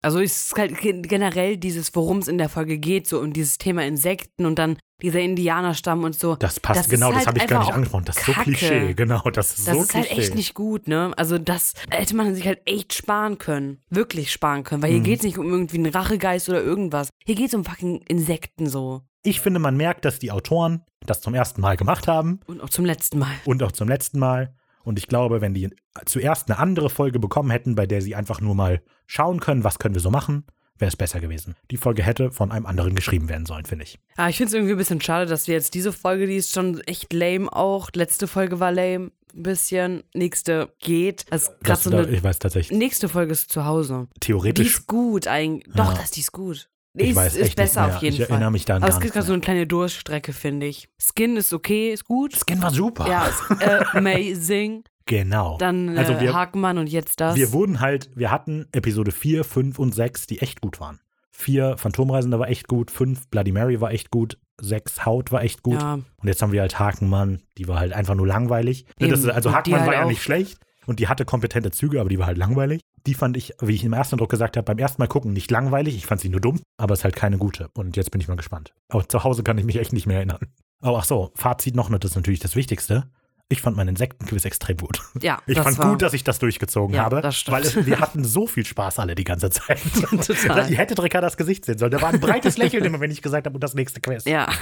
Also ist halt gen- generell dieses, worum es in der Folge geht, so um dieses Thema Insekten und dann dieser Indianerstamm und so. Das passt, Das genau, das halt habe ich gar nicht angesprochen. Das ist so. Klischee, genau, das ist Das so ist halt echt nicht gut, ne? Also das hätte man sich halt echt sparen können. Wirklich sparen können. Weil hier Mhm. geht's nicht um irgendwie einen Rachegeist oder irgendwas. Hier geht's um fucking Insekten so. Ich finde, man merkt, dass die Autoren das zum ersten Mal gemacht haben Und auch zum letzten Mal. und auch zum letzten Mal. Und ich glaube, wenn die zuerst eine andere Folge bekommen hätten, bei der sie einfach nur mal schauen können, was können wir so machen, wäre es besser gewesen. Die Folge hätte von einem anderen geschrieben werden sollen, finde ich. Ja, ich finde es irgendwie ein bisschen schade, dass wir jetzt diese Folge, die ist schon echt lame auch. Letzte Folge war lame. Ein bisschen. Nächste geht. Also gerade Das, so da, ich weiß tatsächlich, Nächste Folge ist zu Hause. Die theoretisch, ist gut eigentlich. Ja. Doch, das die ist gut. Ich ist, weiß ist besser auf jeden ich Fall. erinnere mich da an Aber es gibt gerade so eine kleine Durchstrecke, finde ich. Skin ist okay, ist gut. Skin war super. Ja, ist äh, amazing. Genau. Dann äh, Also wir- Hakenmann und jetzt das. Wir wurden halt, wir hatten Episode 4, 5 und 6, die echt gut waren. Vier Phantomreisende war echt gut. Fünf Bloody Mary war echt gut. Sechs Haut war echt gut. Ja, Und jetzt haben wir halt Hakenmann, die war halt einfach nur langweilig. Ne, Das, Eben. ist- also Hakenmann halt war ja nicht schlecht und die hatte kompetente Züge, aber die war halt langweilig. Die fand ich, wie ich im ersten Druck gesagt habe, beim ersten Mal gucken nicht langweilig. Ich fand sie nur dumm, aber es ist halt keine gute. Und jetzt bin ich mal gespannt. Auch zu Hause kann ich mich echt nicht mehr erinnern. Oh, ach so, Fazit noch, das ist natürlich das Wichtigste. Ich fand meinen Insektenquiz extrem gut. ja Ich das fand war, gut, dass ich das durchgezogen Ja, habe, das stimmt. weil es, wir hatten so viel Spaß alle die ganze Zeit. Total. Ihr hättet Ricardas Gesicht sehen sollen. Da war ein breites Lächeln immer, wenn ich gesagt habe, und das nächste Quiz. Ja.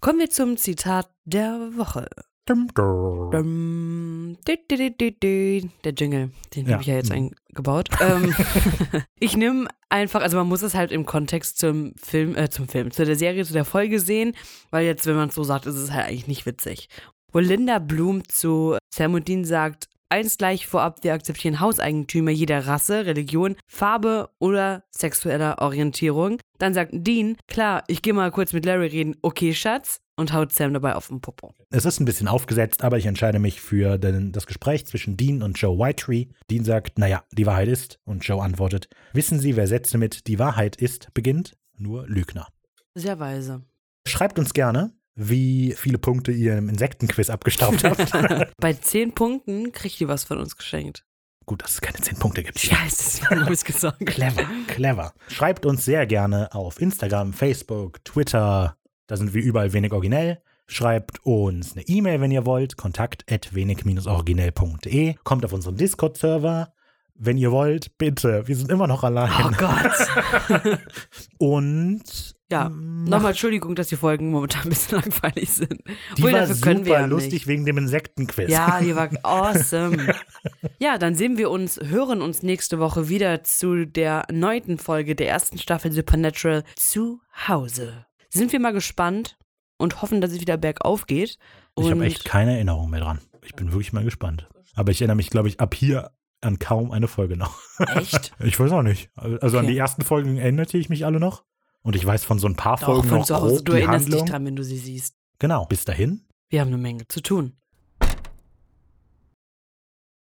Kommen wir zum Zitat der Woche. Der Jingle, den Ja. habe ich ja jetzt Mhm. eingebaut. ähm, ich nehme einfach, also man muss es halt im Kontext zum Film, äh, zum Film, zu der Serie, zu der Folge sehen, weil jetzt, wenn man es so sagt, ist es halt eigentlich nicht witzig. Wo Linda Bloom zu Sam und Dean sagt, eins gleich vorab, wir akzeptieren Hauseigentümer jeder Rasse, Religion, Farbe oder sexueller Orientierung. Dann sagt Dean, klar, ich gehe mal kurz mit Larry reden, okay, Schatz, und haut Sam dabei auf den Popo. Es ist ein bisschen aufgesetzt, aber ich entscheide mich für den, das Gespräch zwischen Dean und Joe Whitetree. Dean sagt, naja, die Wahrheit ist. Und Joe antwortet, wissen Sie, wer Sätze mit die Wahrheit ist beginnt? Nur Lügner. Sehr weise. Schreibt uns gerne, wie viele Punkte ihr im Insektenquiz abgestaubt habt. Bei zehn Punkten kriegt ihr was von uns geschenkt. Gut, dass es keine zehn Punkte gibt. Scheiße, das habe ich gesagt. Clever, clever. Schreibt uns sehr gerne auf Instagram, Facebook, Twitter. Da sind wir überall wenig originell. Schreibt uns eine E-Mail, wenn ihr wollt. Kontakt at wenig-originell.de. Kommt auf unseren Discord-Server. Wenn ihr wollt, bitte. Wir sind immer noch allein. Oh Gott. Und Ja, macht- nochmal Entschuldigung, dass die Folgen momentan ein bisschen langweilig sind. die Obwohl, war super ja lustig nicht. wegen dem Insektenquiz. Ja, die war awesome. Ja, dann sehen wir uns, hören uns nächste Woche wieder zu der neunten Folge der ersten Staffel Supernatural zu Hause. Sind wir mal gespannt und hoffen, dass es wieder bergauf geht. Ich Und habe echt keine Erinnerung mehr dran. Ich bin wirklich mal gespannt. Aber ich erinnere mich, glaube ich, ab hier an kaum eine Folge noch. echt? Ich weiß auch nicht. Also an Okay. die ersten Folgen erinnerte ich mich alle noch. Und ich weiß von so ein paar Doch, Folgen noch zu Hause. grob Du die erinnerst Handlung. dich dran, wenn du sie siehst. Genau. Bis dahin. Wir haben eine Menge zu tun.